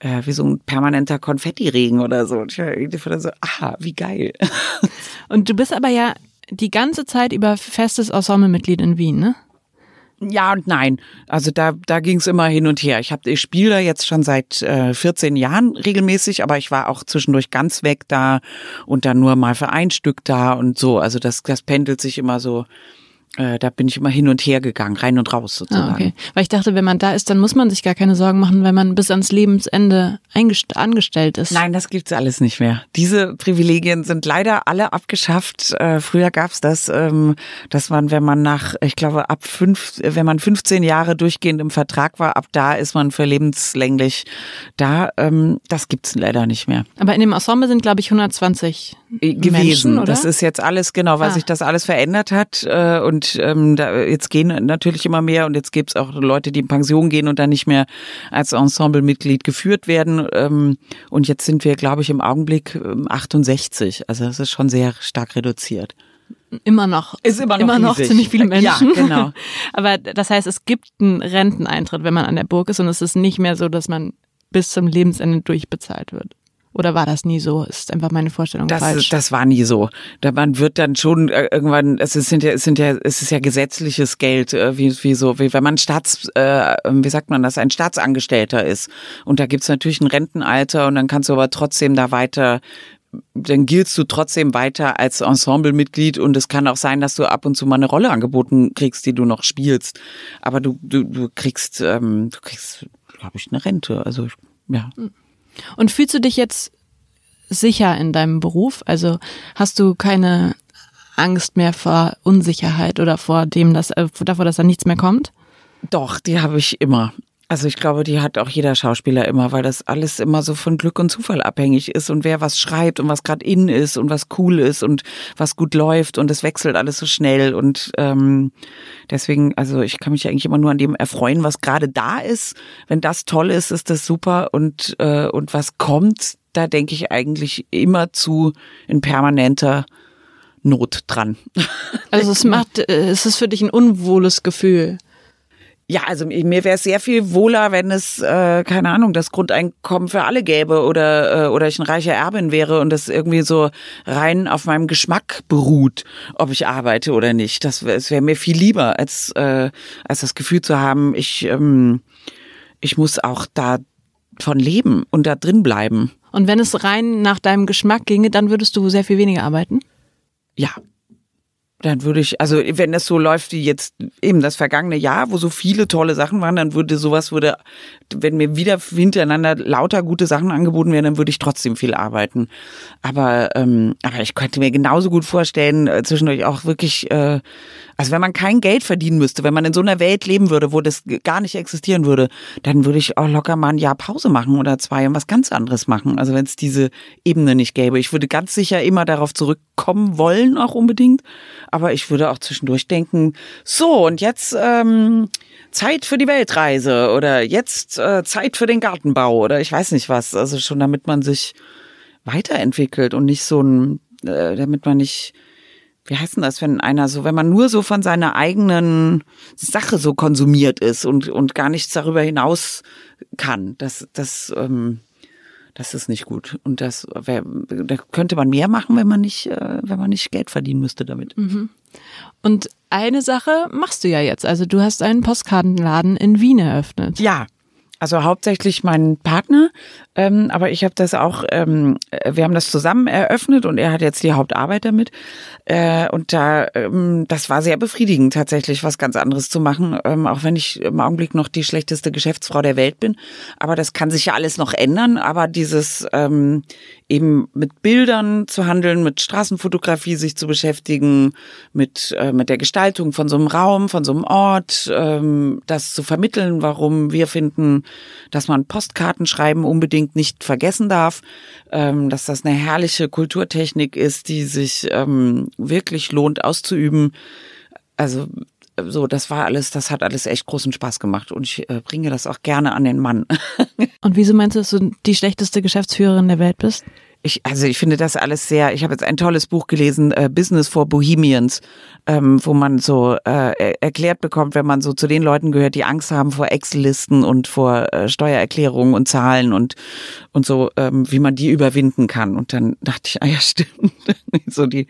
äh, wie so ein permanenter Konfettiregen oder so. Und ich dachte so, aha, wie geil. (laughs) Und du bist aber ja die ganze Zeit über festes Ensemblemitglied in Wien, ne? Ja und nein. Also da, da ging es immer hin und her. Ich, hab, ich spiele da jetzt schon seit äh, 14 Jahren regelmäßig, aber ich war auch zwischendurch ganz weg da und dann nur mal für ein Stück da und so. Also das, das pendelt sich immer so äh, da bin ich immer hin und her gegangen, rein und raus sozusagen. Ah, okay. Weil ich dachte, wenn man da ist, dann muss man sich gar keine Sorgen machen, weil man bis ans Lebensende angestellt ist. Nein, das gibt's alles nicht mehr. Diese Privilegien sind leider alle abgeschafft. Äh, früher gab's das, ähm, dass man, wenn man nach, ich glaube, ab fünf, wenn man 15 Jahre durchgehend im Vertrag war, ab da ist man für lebenslänglich da. Ähm, das gibt's leider nicht mehr. Aber in dem Ensemble sind, glaube ich, 120 Äh, gewesen. Menschen? Das ist jetzt alles genau, weil Ah. sich das alles verändert hat. Äh, und ähm, da, jetzt gehen natürlich immer mehr und jetzt gibt's auch Leute, die in Pension gehen und dann nicht mehr als Ensemblemitglied geführt werden. Ähm, und jetzt sind wir, glaube ich, im Augenblick ähm, 68. Also das ist schon sehr stark reduziert. Immer noch. Ist immer noch immer noch ziemlich viele Ja, Menschen. genau. (laughs) Aber das heißt, es gibt einen Renteneintritt, wenn man an der Burg ist und es ist nicht mehr so, dass man bis zum Lebensende durchbezahlt wird. Oder war das nie so? Ist einfach meine Vorstellung Das, falsch. das war nie so. Da man wird dann schon äh, irgendwann, es ist, sind ja, es sind ja, es ist ja gesetzliches Geld, äh, wie, wie so, wie wenn man Staats, äh, wie sagt man das, ein Staatsangestellter ist. Und da gibt's natürlich ein Rentenalter und dann kannst du aber trotzdem da weiter dann giltst du trotzdem weiter als Ensemblemitglied und es kann auch sein, dass du ab und zu mal eine Rolle angeboten kriegst, die du noch spielst. Aber du, du, du kriegst, ähm, du kriegst, glaube ich, eine Rente. Also ja. Und fühlst du dich jetzt sicher in deinem Beruf? Also hast du keine Angst mehr vor Unsicherheit oder vor dem, dass äh, davor, dass da nichts mehr kommt? Doch, die habe ich immer. Also ich glaube, die hat auch jeder Schauspieler immer, weil das alles immer so von Glück und Zufall abhängig ist und wer was schreibt und was gerade in ist und was cool ist und was gut läuft und es wechselt alles so schnell und ähm, deswegen, also ich kann mich eigentlich immer nur an dem erfreuen, was gerade da ist. Wenn das toll ist, ist das super und äh, und was kommt, da denke ich eigentlich immer zu in permanenter Not dran. Also es macht, äh, es ist für dich ein unwohles Gefühl. Ja, also mir wäre es sehr viel wohler, wenn es, äh, keine Ahnung, das Grundeinkommen für alle gäbe oder, äh, oder ich ein reicher Erbin wäre und das irgendwie so rein auf meinem Geschmack beruht, ob ich arbeite oder nicht. Das wäre wär mir viel lieber, als, äh, als das Gefühl zu haben, ich, ähm, ich muss auch da von leben und da drin bleiben. Und wenn es rein nach deinem Geschmack ginge, dann würdest du sehr viel weniger arbeiten? Ja. Dann würde ich, also wenn es so läuft wie jetzt eben das vergangene Jahr, wo so viele tolle Sachen waren, dann würde sowas würde, wenn mir wieder hintereinander lauter gute Sachen angeboten werden, dann würde ich trotzdem viel arbeiten. Aber ähm, aber ich könnte mir genauso gut vorstellen, äh, zwischendurch auch wirklich, äh, also wenn man kein Geld verdienen müsste, wenn man in so einer Welt leben würde, wo das gar nicht existieren würde, dann würde ich auch locker mal ein Jahr Pause machen oder zwei und was ganz anderes machen. Also wenn es diese Ebene nicht gäbe. Ich würde ganz sicher immer darauf zurückkommen wollen, auch unbedingt. Aber ich würde auch zwischendurch denken, so und jetzt ähm, Zeit für die Weltreise oder jetzt äh, Zeit für den Gartenbau oder ich weiß nicht was. Also schon damit man sich weiterentwickelt und nicht so ein, äh, damit man nicht wie heißt denn das, wenn einer so, wenn man nur so von seiner eigenen Sache so konsumiert ist und, und gar nichts darüber hinaus kann, das, das, ähm, das ist nicht gut. Und das wär, da könnte man mehr machen, wenn man nicht, äh, wenn man nicht Geld verdienen müsste damit. Und eine Sache machst du ja jetzt. Also du hast einen Postkartenladen in Wien eröffnet. Ja. Also hauptsächlich mein Partner, ähm, aber ich habe das auch, ähm, wir haben das zusammen eröffnet und er hat jetzt die Hauptarbeit damit. Äh, und da, ähm, das war sehr befriedigend tatsächlich, was ganz anderes zu machen, ähm, auch wenn ich im Augenblick noch die schlechteste Geschäftsfrau der Welt bin. Aber das kann sich ja alles noch ändern. Aber dieses ähm, eben mit Bildern zu handeln, mit Straßenfotografie sich zu beschäftigen, mit, äh, mit der Gestaltung von so einem Raum, von so einem Ort, ähm, das zu vermitteln, warum wir finden, dass man Postkarten schreiben unbedingt nicht vergessen darf, ähm, dass das eine herrliche Kulturtechnik ist, die sich ähm, wirklich lohnt auszuüben. Also so, das war alles, das hat alles echt großen Spaß gemacht und ich äh, bringe das auch gerne an den Mann. (laughs) Und wieso meinst du, dass du die schlechteste Geschäftsführerin der Welt bist? Ich, also ich finde das alles sehr, ich habe jetzt ein tolles Buch gelesen, äh, Business for Bohemians, ähm, wo man so äh, er- erklärt bekommt, wenn man so zu den Leuten gehört, die Angst haben vor Excel-Listen und vor äh, Steuererklärungen und Zahlen und, und so, ähm, wie man die überwinden kann. Und dann dachte ich, ah ja, (laughs) stimmt, so die,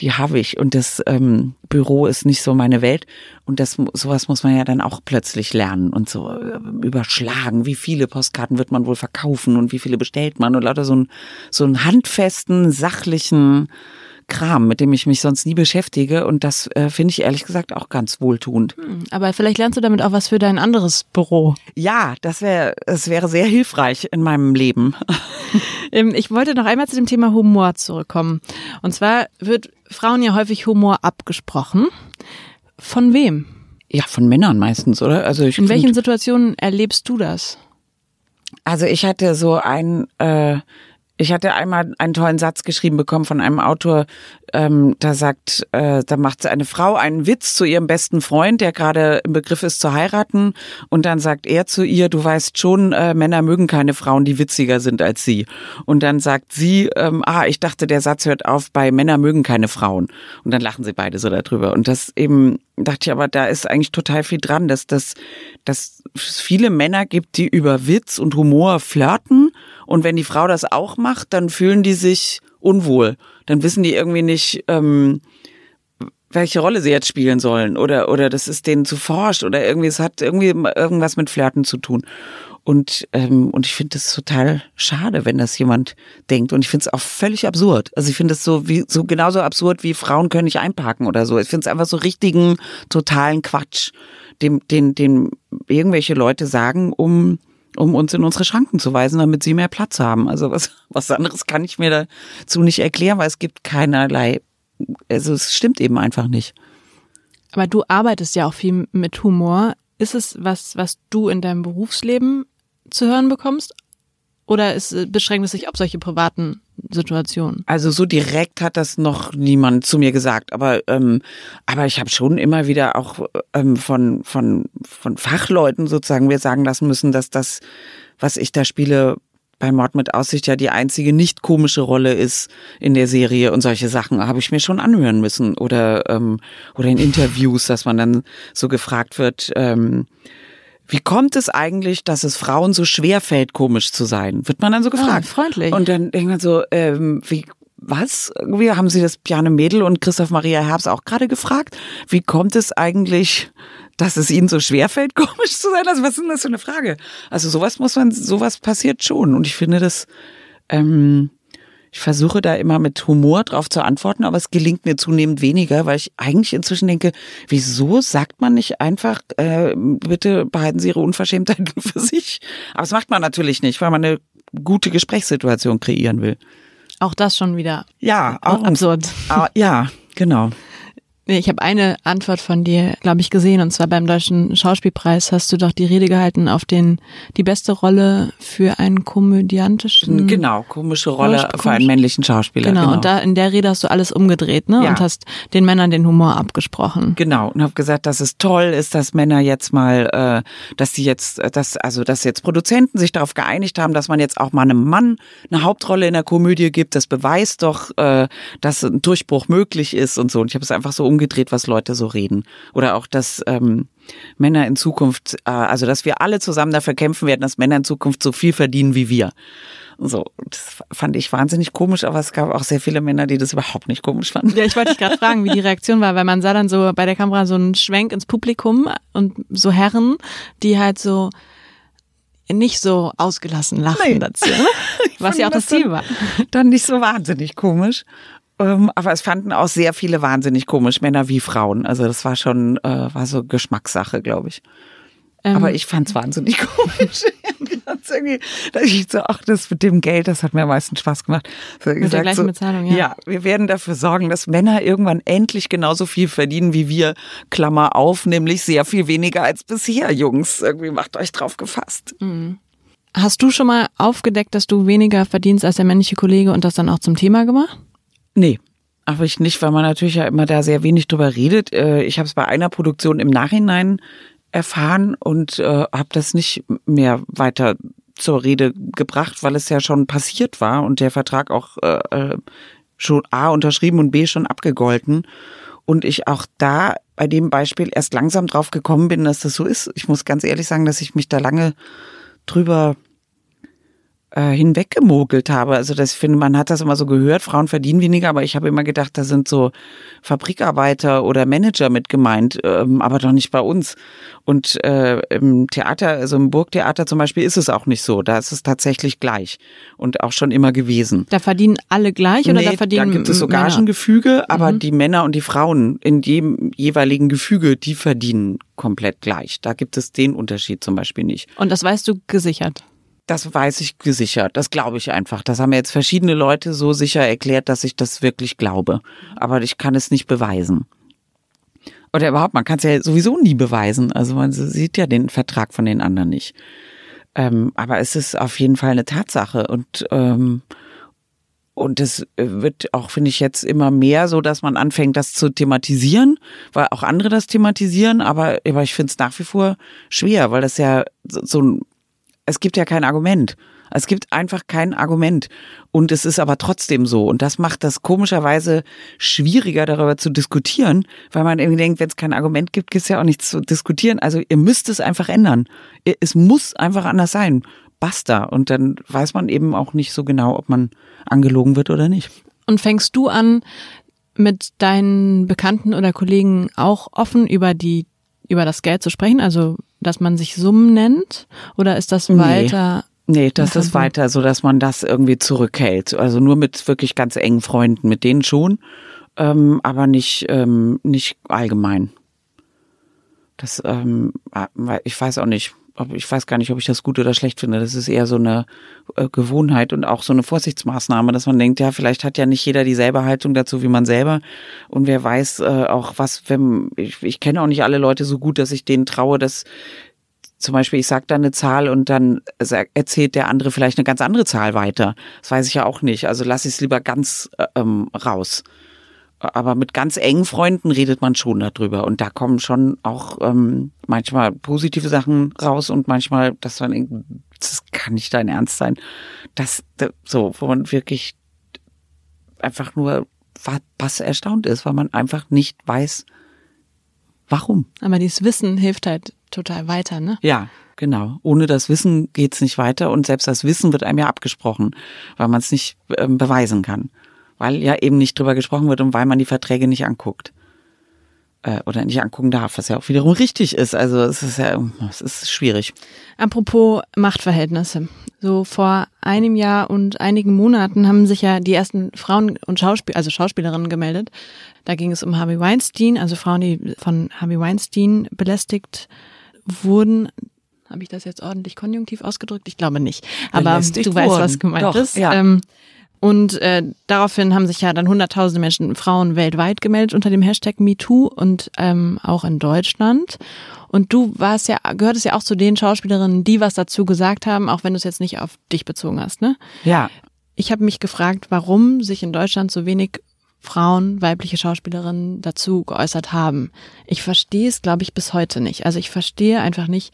die habe ich. Und das ähm, Büro ist nicht so meine Welt. Und das sowas muss man ja dann auch plötzlich lernen und so äh, überschlagen. Wie viele Postkarten wird man wohl verkaufen und wie viele bestellt man und lauter so einen so einen handfesten, sachlichen Kram, mit dem ich mich sonst nie beschäftige. Und das äh, finde ich ehrlich gesagt auch ganz wohltuend. Hm, aber vielleicht lernst du damit auch was für dein anderes Büro. Ja, das wäre, es wäre sehr hilfreich in meinem Leben. (laughs) Ähm, ich wollte noch einmal zu dem Thema Humor zurückkommen. Und zwar wird Frauen ja häufig Humor abgesprochen. Von wem? Ja, von Männern meistens, oder? Also ich in welchen Situationen erlebst du das? Also ich hatte so ein, äh, ich hatte einmal einen tollen Satz geschrieben bekommen von einem Autor, ähm, da sagt, äh, da macht eine Frau einen Witz zu ihrem besten Freund, der gerade im Begriff ist zu heiraten, und dann sagt er zu ihr, du weißt schon, äh, Männer mögen keine Frauen, die witziger sind als sie. Und dann sagt sie, ähm, ah, ich dachte, der Satz hört auf bei Männer mögen keine Frauen. Und dann lachen sie beide so darüber. Und das eben dachte ich aber, da ist eigentlich total viel dran, dass das, dass es viele Männer gibt, die über Witz und Humor flirten und wenn die Frau das auch macht, dann fühlen die sich unwohl. Dann wissen die irgendwie nicht, ähm, welche Rolle sie jetzt spielen sollen oder oder das ist denen zu forscht oder irgendwie es hat irgendwie irgendwas mit Flirten zu tun. Und, ähm, und ich finde es total schade, wenn das jemand denkt. Und ich finde es auch völlig absurd. Also ich finde es so wie so genauso absurd wie Frauen können nicht einparken oder so. Ich finde es einfach so richtigen, totalen Quatsch, dem, den, den irgendwelche Leute sagen, um um uns in unsere Schranken zu weisen, damit sie mehr Platz haben. Also was, was anderes kann ich mir dazu nicht erklären, weil es gibt keinerlei, also es stimmt eben einfach nicht. Aber du arbeitest ja auch viel mit Humor. Ist es was, was du in deinem Berufsleben zu hören bekommst? Oder ist, beschränkt es sich auf solche privaten Situationen? Also so direkt hat das noch niemand zu mir gesagt, aber ähm, aber ich habe schon immer wieder auch ähm, von von von Fachleuten sozusagen wir sagen lassen müssen, dass das, was ich da spiele, bei Mord mit Aussicht ja die einzige nicht komische Rolle ist in der Serie und solche Sachen habe ich mir schon anhören müssen oder ähm, oder in Interviews, dass man dann so gefragt wird. Ähm, wie kommt es eigentlich, dass es Frauen so schwer fällt, komisch zu sein? Wird man dann so gefragt. Ah, freundlich. Und dann denkt man so, ähm, wie, was? Irgendwie haben sie das Piane Mädel und Christoph Maria Herbst auch gerade gefragt. Wie kommt es eigentlich, dass es ihnen so schwer fällt, (laughs) komisch zu sein? Also was ist denn das für eine Frage? Also sowas muss man, sowas passiert schon. Und ich finde das, ähm, ich versuche da immer mit Humor drauf zu antworten, aber es gelingt mir zunehmend weniger, weil ich eigentlich inzwischen denke, wieso sagt man nicht einfach, äh, bitte behalten Sie Ihre Unverschämtheiten (laughs) für sich? Aber das macht man natürlich nicht, weil man eine gute Gesprächssituation kreieren will. Auch das schon wieder. Ja, auch absurd. Ah, ja, genau. Ich habe eine Antwort von dir, glaube ich, gesehen, und zwar beim Deutschen Schauspielpreis hast du doch die Rede gehalten auf den die beste Rolle für einen komödiantischen. Genau, komische Rolle für einen männlichen Schauspieler. Genau, genau, und da in der Rede hast du alles umgedreht, ne? Ja. Und hast den Männern den Humor abgesprochen. Genau, und habe gesagt, dass es toll ist, dass Männer jetzt mal, äh, dass sie jetzt, äh, dass, also dass jetzt Produzenten sich darauf geeinigt haben, dass man jetzt auch mal einem Mann eine Hauptrolle in der Komödie gibt. Das beweist doch, äh, dass ein Durchbruch möglich ist und so. Und ich habe es einfach so umgedreht, was Leute so reden. Oder auch, dass ähm, Männer in Zukunft, äh, also dass wir alle zusammen dafür kämpfen werden, dass Männer in Zukunft so viel verdienen wie wir. So, das fand ich wahnsinnig komisch, aber es gab auch sehr viele Männer, die das überhaupt nicht komisch fanden. Ja, ich wollte dich gerade (laughs) fragen, wie die Reaktion war, weil man sah dann so bei der Kamera so einen Schwenk ins Publikum und so Herren, die halt so nicht so ausgelassen lachen nee. dazu, (laughs) was ja auch das Ziel war. Dann nicht so wahnsinnig komisch. Ähm, aber es fanden auch sehr viele wahnsinnig komisch, Männer wie Frauen. Also das war schon, äh, war so Geschmackssache, glaube ich. Ähm, aber ich fand es wahnsinnig (laughs) komisch. da ich so, ach, das mit dem Geld, das hat mir am meisten Spaß gemacht. So mit gesagt, der gleichen so, Bezahlung, ja. Ja, wir werden dafür sorgen, dass Männer irgendwann endlich genauso viel verdienen wie wir, Klammer auf, nämlich sehr viel weniger als bisher, Jungs. Irgendwie macht euch drauf gefasst. Mhm. Hast du schon mal aufgedeckt, dass du weniger verdienst als der männliche Kollege und das dann auch zum Thema gemacht? Nee. Aber ich nicht, weil man natürlich ja immer da sehr wenig drüber redet. Äh, ich habe es bei einer Produktion im Nachhinein erfahren und äh, habe das nicht mehr weiter zur Rede gebracht, weil es ja schon passiert war und der Vertrag auch äh, äh schon A unterschrieben und B schon abgegolten. Und ich auch da bei dem Beispiel erst langsam drauf gekommen bin, dass das so ist. Ich muss ganz ehrlich sagen, dass ich mich da lange drüber äh, hinweggemogelt habe. Also das finde, man hat das immer so gehört, Frauen verdienen weniger, aber ich habe immer gedacht, da sind so Fabrikarbeiter oder Manager mit gemeint, ähm, aber doch nicht bei uns. Und äh, im Theater, also im Burgtheater zum Beispiel, ist es auch nicht so. Da ist es tatsächlich gleich und auch schon immer gewesen. Da verdienen alle gleich oder nee, da verdienen da gibt es so? Gagengefüge, aber Mhm. die Männer und die Frauen in dem jeweiligen Gefüge, die verdienen komplett gleich. Da gibt es den Unterschied zum Beispiel nicht. Und das weißt du gesichert. Das weiß ich gesichert. Das glaube ich einfach. Das haben mir jetzt verschiedene Leute so sicher erklärt, dass ich das wirklich glaube. Aber ich kann es nicht beweisen. Oder überhaupt, man kann es ja sowieso nie beweisen. Also man sieht ja den Vertrag von den anderen nicht. Ähm, aber es ist auf jeden Fall eine Tatsache. Und ähm, und es wird auch, finde ich, jetzt immer mehr so, dass man anfängt, das zu thematisieren, weil auch andere das thematisieren, aber, aber ich finde es nach wie vor schwer, weil das ja so, so ein, es gibt ja kein Argument. Es gibt einfach kein Argument. Und es ist aber trotzdem so. Und das macht das komischerweise schwieriger, darüber zu diskutieren, weil man irgendwie denkt, wenn es kein Argument gibt, gibt es ja auch nichts zu diskutieren. Also ihr müsst es einfach ändern. Es muss einfach anders sein. Basta. Und dann weiß man eben auch nicht so genau, ob man angelogen wird oder nicht. Und fängst du an, mit deinen Bekannten oder Kollegen auch offen über die über das Geld zu sprechen, also dass man sich Summen nennt, oder ist das Nee. weiter? Nee, das Im ist weiter, so dass man das irgendwie zurückhält. Also nur mit wirklich ganz engen Freunden, mit denen schon, ähm, aber nicht, ähm, nicht allgemein. Das, ähm, ich weiß auch nicht, ob, ich weiß gar nicht, ob ich das gut oder schlecht finde. Das ist eher so eine äh, Gewohnheit und auch so eine Vorsichtsmaßnahme, dass man denkt, ja, vielleicht hat ja nicht jeder dieselbe Haltung dazu wie man selber. Und wer weiß äh, auch was, wenn, ich, ich kenne auch nicht alle Leute so gut, dass ich denen traue, dass zum Beispiel, ich sage da eine Zahl und dann erzählt der andere vielleicht eine ganz andere Zahl weiter. Das weiß ich ja auch nicht. Also lasse ich es lieber ganz äh, ähm, raus. Aber mit ganz engen Freunden redet man schon darüber. Und da kommen schon auch ähm, manchmal positive Sachen raus und manchmal, dass man irgendwie, das kann nicht dein Ernst sein. Das, so, wo man wirklich einfach nur wa- was erstaunt ist, weil man einfach nicht weiß, warum. Aber dieses Wissen hilft halt total weiter, ne? Ja, genau. Ohne das Wissen geht's nicht weiter und selbst das Wissen wird einem ja abgesprochen, weil man es nicht ähm, beweisen kann. Weil ja eben nicht drüber gesprochen wird und weil man die Verträge nicht anguckt. Äh, oder nicht angucken darf, was ja auch wiederum richtig ist. Also es ist ja, es ist schwierig. Apropos Machtverhältnisse. So vor einem Jahr und einigen Monaten haben sich ja die ersten Frauen und Schauspiel, also Schauspielerinnen gemeldet. Da ging es um Harvey Weinstein, also Frauen, die von Harvey Weinstein belästigt wurden. Habe ich das jetzt ordentlich konjunktiv ausgedrückt? Ich glaube nicht. Aber Belästigt du weißt, wurden. was gemeint Doch, ist. ja. Ähm, und äh, daraufhin haben sich ja dann hunderttausende Menschen, Frauen weltweit gemeldet unter dem Hashtag MeToo und ähm, auch in Deutschland. Und du warst ja, gehörtest ja auch zu den Schauspielerinnen, die was dazu gesagt haben, auch wenn du es jetzt nicht auf dich bezogen hast, ne? Ja, Ich habe mich gefragt, warum sich in Deutschland so wenig Frauen, weibliche Schauspielerinnen dazu geäußert haben. Ich verstehe es, glaube ich, bis heute nicht. Also ich verstehe einfach nicht,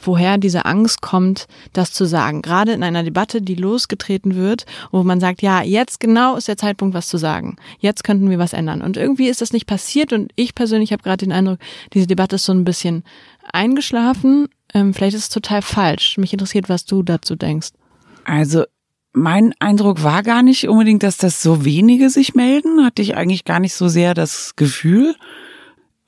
woher diese Angst kommt, das zu sagen. Gerade in einer Debatte, die losgetreten wird, wo man sagt, ja, jetzt genau ist der Zeitpunkt, was zu sagen. Jetzt könnten wir was ändern. Und irgendwie ist das nicht passiert und ich persönlich habe gerade den Eindruck, diese Debatte ist so ein bisschen eingeschlafen. Ähm, vielleicht ist es total falsch. Mich interessiert, was du dazu denkst. Also mein Eindruck war gar nicht unbedingt, dass das so wenige sich melden. Hatte ich eigentlich gar nicht so sehr das Gefühl.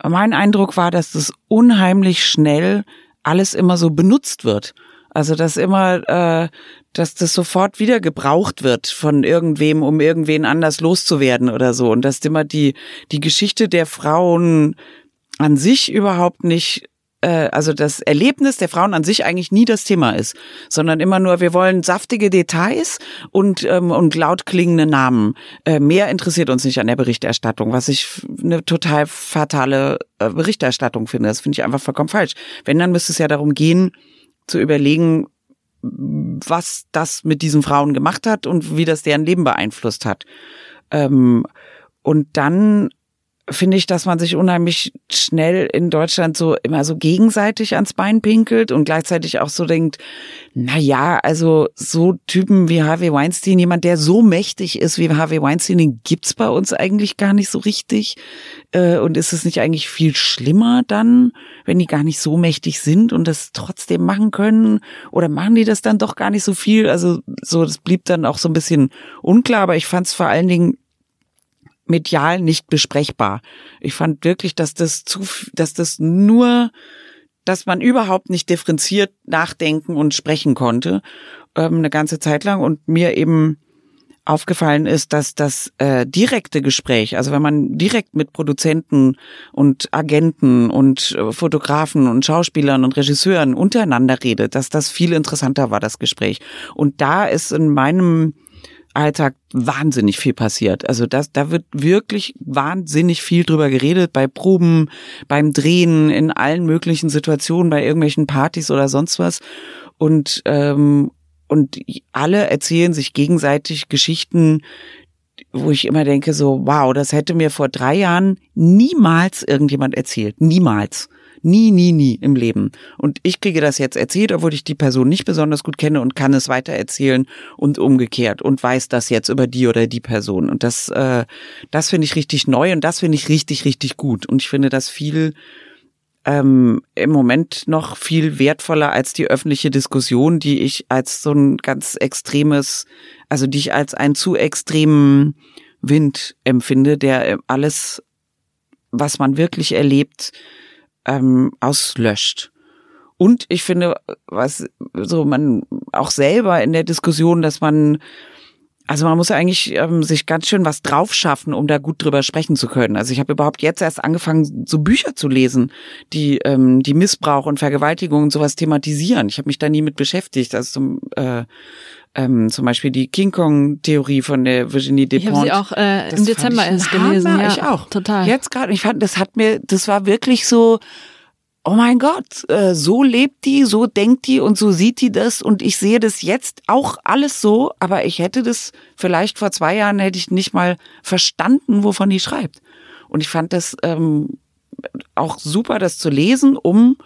Mein Eindruck war, dass das unheimlich schnell alles immer so benutzt wird. Also dass immer, äh, dass das sofort wieder gebraucht wird von irgendwem, um irgendwen anders loszuwerden oder so. Und dass immer die die Geschichte der Frauen an sich überhaupt nicht also das Erlebnis der Frauen an sich eigentlich nie das Thema ist, sondern immer nur, wir wollen saftige Details und, ähm, und laut klingende Namen. Äh, mehr interessiert uns nicht an der Berichterstattung, was ich eine total fatale äh, Berichterstattung finde. Das finde ich einfach vollkommen falsch. Wenn, dann müsste es ja darum gehen, zu überlegen, was das mit diesen Frauen gemacht hat und wie das deren Leben beeinflusst hat. Ähm, und dann finde ich, dass man sich unheimlich schnell in Deutschland so immer so gegenseitig ans Bein pinkelt und gleichzeitig auch so denkt, na ja, also so Typen wie Harvey Weinstein, jemand, der so mächtig ist wie Harvey Weinstein, den gibt's bei uns eigentlich gar nicht so richtig. Äh, und ist es nicht eigentlich viel schlimmer dann, wenn die gar nicht so mächtig sind und das trotzdem machen können? Oder machen die das dann doch gar nicht so viel? Also so, das blieb dann auch so ein bisschen unklar, aber ich fand es vor allen Dingen medial nicht besprechbar. Ich fand wirklich, dass das zu, dass das nur, dass man überhaupt nicht differenziert nachdenken und sprechen konnte, ähm, eine ganze Zeit lang und mir eben aufgefallen ist, dass das äh, direkte Gespräch, also wenn man direkt mit Produzenten und Agenten und äh, Fotografen und Schauspielern und Regisseuren untereinander redet, dass das viel interessanter war, das Gespräch. Und da ist in meinem Alltag wahnsinnig viel passiert. Also das, da wird wirklich wahnsinnig viel drüber geredet bei Proben, beim Drehen, in allen möglichen Situationen, bei irgendwelchen Partys oder sonst was. Und ähm, und alle erzählen sich gegenseitig Geschichten, wo ich immer denke so, wow, das hätte mir vor drei Jahren niemals irgendjemand erzählt, niemals. Nie, nie, nie im Leben. Und ich kriege das jetzt erzählt, obwohl ich die Person nicht besonders gut kenne und kann es weiter erzählen und umgekehrt und weiß das jetzt über die oder die Person. Und das, äh, das finde ich richtig neu und das finde ich richtig, richtig gut. Und ich finde das viel ähm, im Moment noch viel wertvoller als die öffentliche Diskussion, die ich als so ein ganz extremes, also die ich als einen zu extremen Wind empfinde, der alles, was man wirklich erlebt, ähm, auslöscht. Und ich finde, was so man auch selber in der Diskussion, dass man also man muss ja eigentlich ähm, sich ganz schön was drauf schaffen, um da gut drüber sprechen zu können. Also ich habe überhaupt jetzt erst angefangen, so Bücher zu lesen, die ähm, die Missbrauch und Vergewaltigung und sowas thematisieren. Ich habe mich da nie mit beschäftigt. Also zum, äh, ähm, zum Beispiel die King Kong-Theorie von der Virginie Despont. Ich habe sie auch äh, im Dezember erst gelesen. Ja, ich auch. Total. Jetzt gerade, ich fand, das hat mir, das war wirklich so, oh mein Gott, äh, so lebt die, so denkt die und so sieht die das und ich sehe das jetzt auch alles so, aber ich hätte das vielleicht vor zwei Jahren hätte ich nicht mal verstanden, wovon die schreibt. Und ich fand das ähm, auch super, das zu lesen, um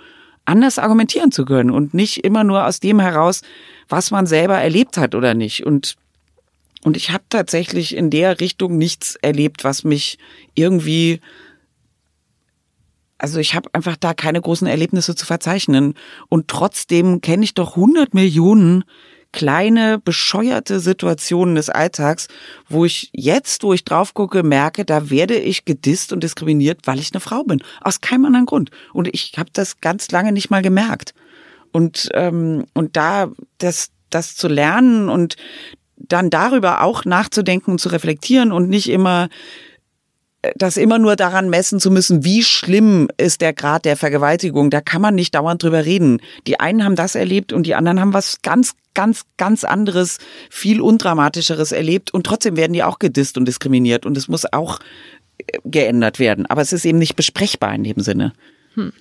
anders argumentieren zu können und nicht immer nur aus dem heraus, was man selber erlebt hat oder nicht. Und und ich habe tatsächlich in der Richtung nichts erlebt, was mich irgendwie also ich habe einfach da keine großen Erlebnisse zu verzeichnen. Und trotzdem kenne ich doch 100 Millionen kleine, bescheuerte Situationen des Alltags, wo ich jetzt, wo ich drauf gucke, merke, da werde ich gedisst und diskriminiert, weil ich eine Frau bin. Aus keinem anderen Grund. Und ich habe das ganz lange nicht mal gemerkt. Und, ähm, und da das, das zu lernen und dann darüber auch nachzudenken und zu reflektieren und nicht immer das immer nur daran messen zu müssen, wie schlimm ist der Grad der Vergewaltigung. Da kann man nicht dauernd drüber reden. Die einen haben das erlebt und die anderen haben was ganz, ganz, ganz anderes, viel undramatischeres erlebt und trotzdem werden die auch gedisst und diskriminiert und es muss auch äh, geändert werden. Aber es ist eben nicht besprechbar in dem Sinne. Hm.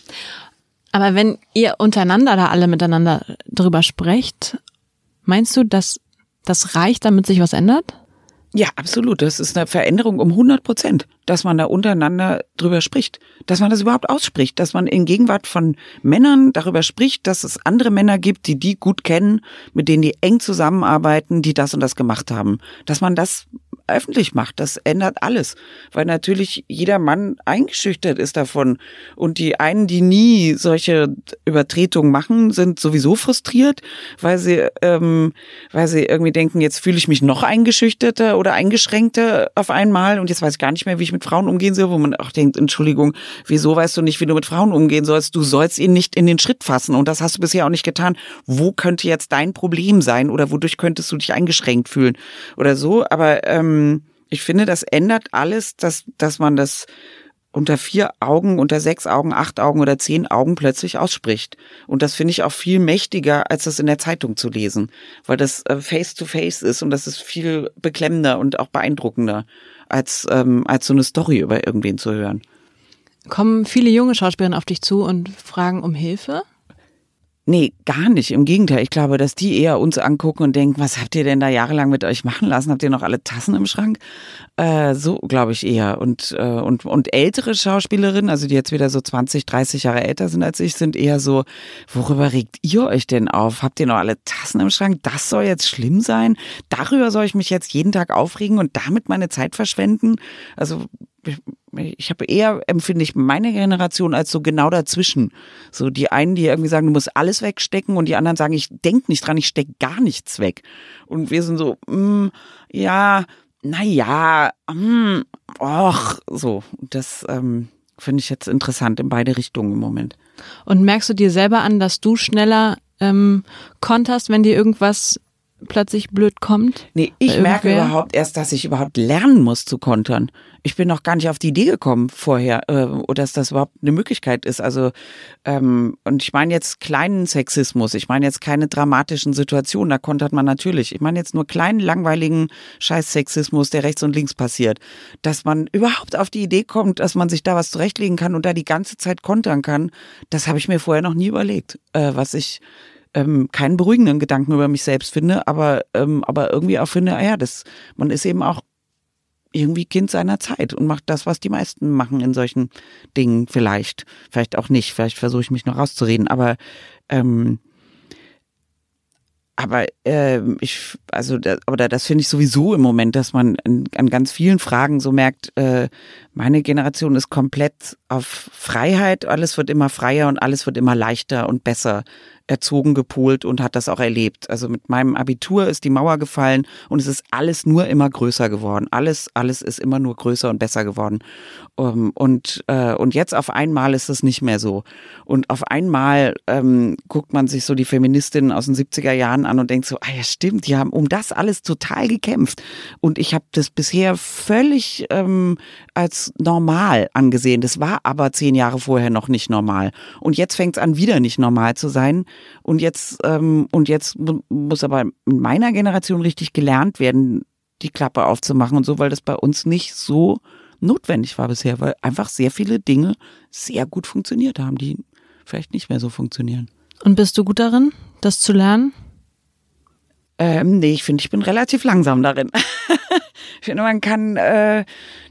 Aber wenn ihr untereinander da alle miteinander drüber sprecht, meinst du, dass das reicht, damit sich was ändert? Ja, absolut. Das ist eine Veränderung um 100 Prozent, dass man da untereinander drüber spricht, dass man das überhaupt ausspricht, dass man in Gegenwart von Männern darüber spricht, dass es andere Männer gibt, die die gut kennen, mit denen die eng zusammenarbeiten, die das und das gemacht haben, dass man das öffentlich macht. Das ändert alles, weil natürlich jeder Mann eingeschüchtert ist davon. Und die einen, die nie solche Übertretungen machen, sind sowieso frustriert, weil sie, ähm, weil sie irgendwie denken, jetzt fühle ich mich noch eingeschüchterter oder eingeschränkter auf einmal und jetzt weiß ich gar nicht mehr, wie ich mit Frauen umgehen soll, wo man auch denkt, Entschuldigung, wieso weißt du nicht, wie du mit Frauen umgehen sollst? Du sollst ihn nicht in den Schritt fassen und das hast du bisher auch nicht getan. Wo könnte jetzt dein Problem sein oder wodurch könntest du dich eingeschränkt fühlen oder so? Aber ähm, ähm, ich finde, das ändert alles, dass, dass man das unter vier Augen, unter sechs Augen, acht Augen oder zehn Augen plötzlich ausspricht. Und das finde ich auch viel mächtiger, als das in der Zeitung zu lesen, weil das äh, face to face ist und das ist viel beklemmender und auch beeindruckender, als, ähm, als so eine Story über irgendwen zu hören. Kommen viele junge Schauspielerinnen auf dich zu und fragen um Hilfe? Nee, gar nicht. Im Gegenteil. Ich glaube, dass die eher uns angucken und denken, was habt ihr denn da jahrelang mit euch machen lassen? Habt ihr noch alle Tassen im Schrank? Äh, so glaube ich eher. Und, äh, und, und ältere Schauspielerinnen, also die jetzt wieder so 20, 30 Jahre älter sind als ich, sind eher so, worüber regt ihr euch denn auf? Habt ihr noch alle Tassen im Schrank? Das soll jetzt schlimm sein? Darüber soll ich mich jetzt jeden Tag aufregen und damit meine Zeit verschwenden? Also ich habe eher, empfinde ich meine Generation als so genau dazwischen. So die einen, die irgendwie sagen, du musst alles wegstecken und die anderen sagen, ich denk nicht dran, ich steck gar nichts weg. Und wir sind so, mm, ja, naja, mm, och, so. Das ähm, finde ich jetzt interessant in beide Richtungen im Moment. Und merkst du dir selber an, dass du schneller ähm, konterst, wenn dir irgendwas plötzlich blöd kommt? Nee, ich merke überhaupt erst, dass ich überhaupt lernen muss zu kontern. Ich bin noch gar nicht auf die Idee gekommen vorher, äh, dass das überhaupt eine Möglichkeit ist. Also, ähm, und ich meine jetzt kleinen Sexismus, ich meine jetzt keine dramatischen Situationen, da kontert man natürlich. Ich meine jetzt nur kleinen, langweiligen Scheiß-Sexismus, der rechts und links passiert. Dass man überhaupt auf die Idee kommt, dass man sich da was zurechtlegen kann und da die ganze Zeit kontern kann, das habe ich mir vorher noch nie überlegt. Äh, was ich ähm, keinen beruhigenden Gedanken über mich selbst finde, aber, ähm, aber irgendwie auch finde, ah ja, das, man ist eben auch irgendwie Kind seiner Zeit und macht das, was die meisten machen in solchen Dingen vielleicht. Vielleicht auch nicht, vielleicht versuche ich mich noch rauszureden, aber ähm, aber äh, ich, also, aber das finde ich sowieso im Moment, dass man an, an ganz vielen Fragen so merkt, äh, meine Generation ist komplett auf Freiheit, alles wird immer freier und alles wird immer leichter und besser erzogen, gepolt und hat das auch erlebt. Also mit meinem Abitur ist die Mauer gefallen und es ist alles nur immer größer geworden. Alles, alles ist immer nur größer und besser geworden. Ähm, und, äh, und jetzt auf einmal ist es nicht mehr so. Und auf einmal ähm, guckt man sich so die Feministinnen aus den 70er Jahren an und denkt so, ah ja stimmt, die haben um das alles total gekämpft. Und ich habe das bisher völlig ähm, als normal angesehen. Das war aber zehn Jahre vorher noch nicht normal. Und jetzt fängt es an, wieder nicht normal zu sein. Und jetzt, ähm, und jetzt muss aber in meiner Generation richtig gelernt werden, die Klappe aufzumachen und so, weil das bei uns nicht so notwendig war bisher, weil einfach sehr viele Dinge sehr gut funktioniert haben, die vielleicht nicht mehr so funktionieren. Und bist du gut darin, das zu lernen? Ähm, nee, ich finde, ich bin relativ langsam darin. (laughs) ich finde, man kann, äh,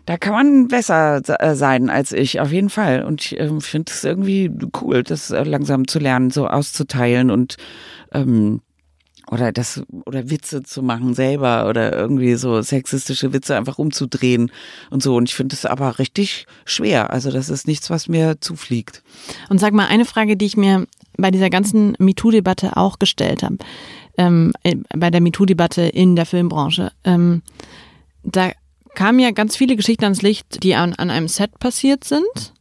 da kann man besser äh, sein als ich, auf jeden Fall. Und ich äh, finde es irgendwie cool, das äh, langsam zu lernen, so auszuteilen und ähm, oder das oder Witze zu machen selber oder irgendwie so sexistische Witze einfach umzudrehen und so und ich finde es aber richtig schwer also das ist nichts was mir zufliegt und sag mal eine Frage die ich mir bei dieser ganzen MeToo Debatte auch gestellt habe ähm, äh, bei der MeToo-Debatte in der Filmbranche. Ähm, da kamen ja ganz viele Geschichten ans Licht, die an, an einem Set passiert sind.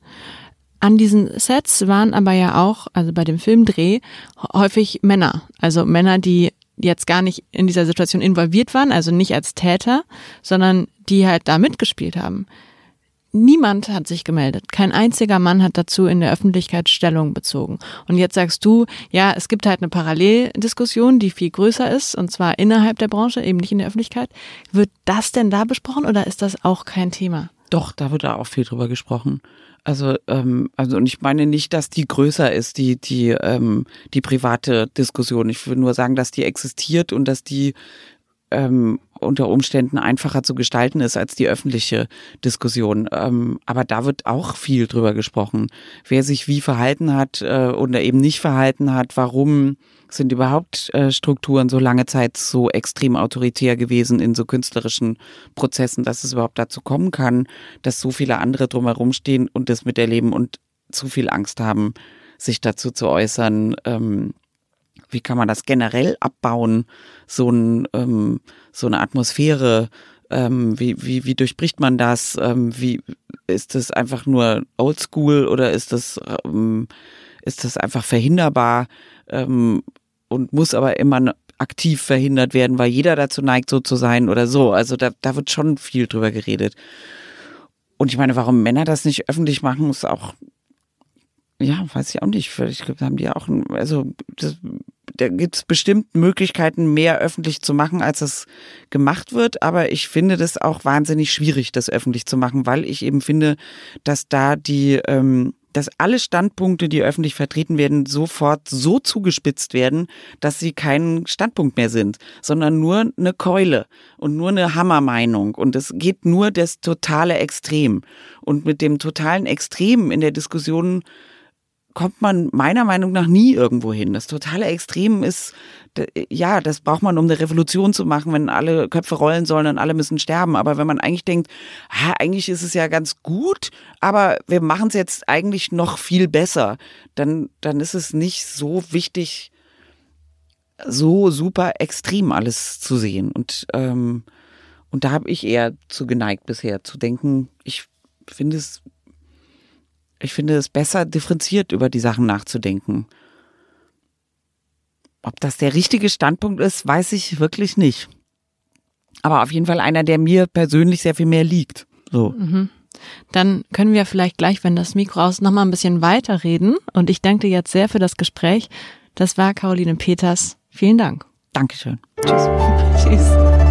An diesen Sets waren aber ja auch, also bei dem Filmdreh, häufig Männer. Also Männer, die jetzt gar nicht in dieser Situation involviert waren, also nicht als Täter, sondern die halt da mitgespielt haben. Niemand hat sich gemeldet. Kein einziger Mann hat dazu in der Öffentlichkeit Stellung bezogen. Und jetzt sagst du, ja, es gibt halt eine Paralleldiskussion, die viel größer ist, und zwar innerhalb der Branche, eben nicht in der Öffentlichkeit. Wird das denn da besprochen oder ist das auch kein Thema? Doch, da wird da auch viel drüber gesprochen. Also, ähm, also und ich meine nicht, dass die größer ist, die die ähm, die private Diskussion. Ich will nur sagen, dass die existiert und dass die ähm, unter Umständen einfacher zu gestalten ist als die öffentliche Diskussion. Ähm, aber da wird auch viel drüber gesprochen. Wer sich wie verhalten hat äh, oder eben nicht verhalten hat, warum sind überhaupt äh, Strukturen so lange Zeit so extrem autoritär gewesen in so künstlerischen Prozessen, dass es überhaupt dazu kommen kann, dass so viele andere drumherum stehen und das miterleben und zu viel Angst haben, sich dazu zu äußern. Ähm, wie kann man das generell abbauen, so, ein, ähm, so eine Atmosphäre, ähm, wie, wie, wie durchbricht man das, ähm, wie ist das einfach nur oldschool oder ist das, ähm, ist das einfach verhinderbar ähm, und muss aber immer aktiv verhindert werden, weil jeder dazu neigt, so zu sein oder so. Also da, da wird schon viel drüber geredet. Und ich meine, warum Männer das nicht öffentlich machen, ist auch, ja, weiß ich auch nicht. Vielleicht haben die auch, also das, da gibt es bestimmt Möglichkeiten, mehr öffentlich zu machen, als es gemacht wird. Aber ich finde das auch wahnsinnig schwierig, das öffentlich zu machen, weil ich eben finde, dass da die, ähm, dass alle Standpunkte, die öffentlich vertreten werden, sofort so zugespitzt werden, dass sie kein Standpunkt mehr sind, sondern nur eine Keule und nur eine Hammermeinung. Und es geht nur das totale Extrem. Und mit dem totalen Extrem in der Diskussion kommt man meiner Meinung nach nie irgendwo hin. Das totale Extrem ist, ja, das braucht man, um eine Revolution zu machen, wenn alle Köpfe rollen sollen und alle müssen sterben. Aber wenn man eigentlich denkt, ah, eigentlich ist es ja ganz gut, aber wir machen es jetzt eigentlich noch viel besser, dann, dann ist es nicht so wichtig, so super extrem alles zu sehen. Und, ähm, und da habe ich eher zu geneigt bisher, zu denken, ich finde es ich finde es besser, differenziert über die Sachen nachzudenken. Ob das der richtige Standpunkt ist, weiß ich wirklich nicht. Aber auf jeden Fall einer, der mir persönlich sehr viel mehr liegt. So. Mhm. Dann können wir vielleicht gleich, wenn das Mikro aus, noch mal ein bisschen weiterreden. Und ich danke dir jetzt sehr für das Gespräch. Das war Caroline Peters. Vielen Dank. Dankeschön. Tschüss. (laughs) Tschüss.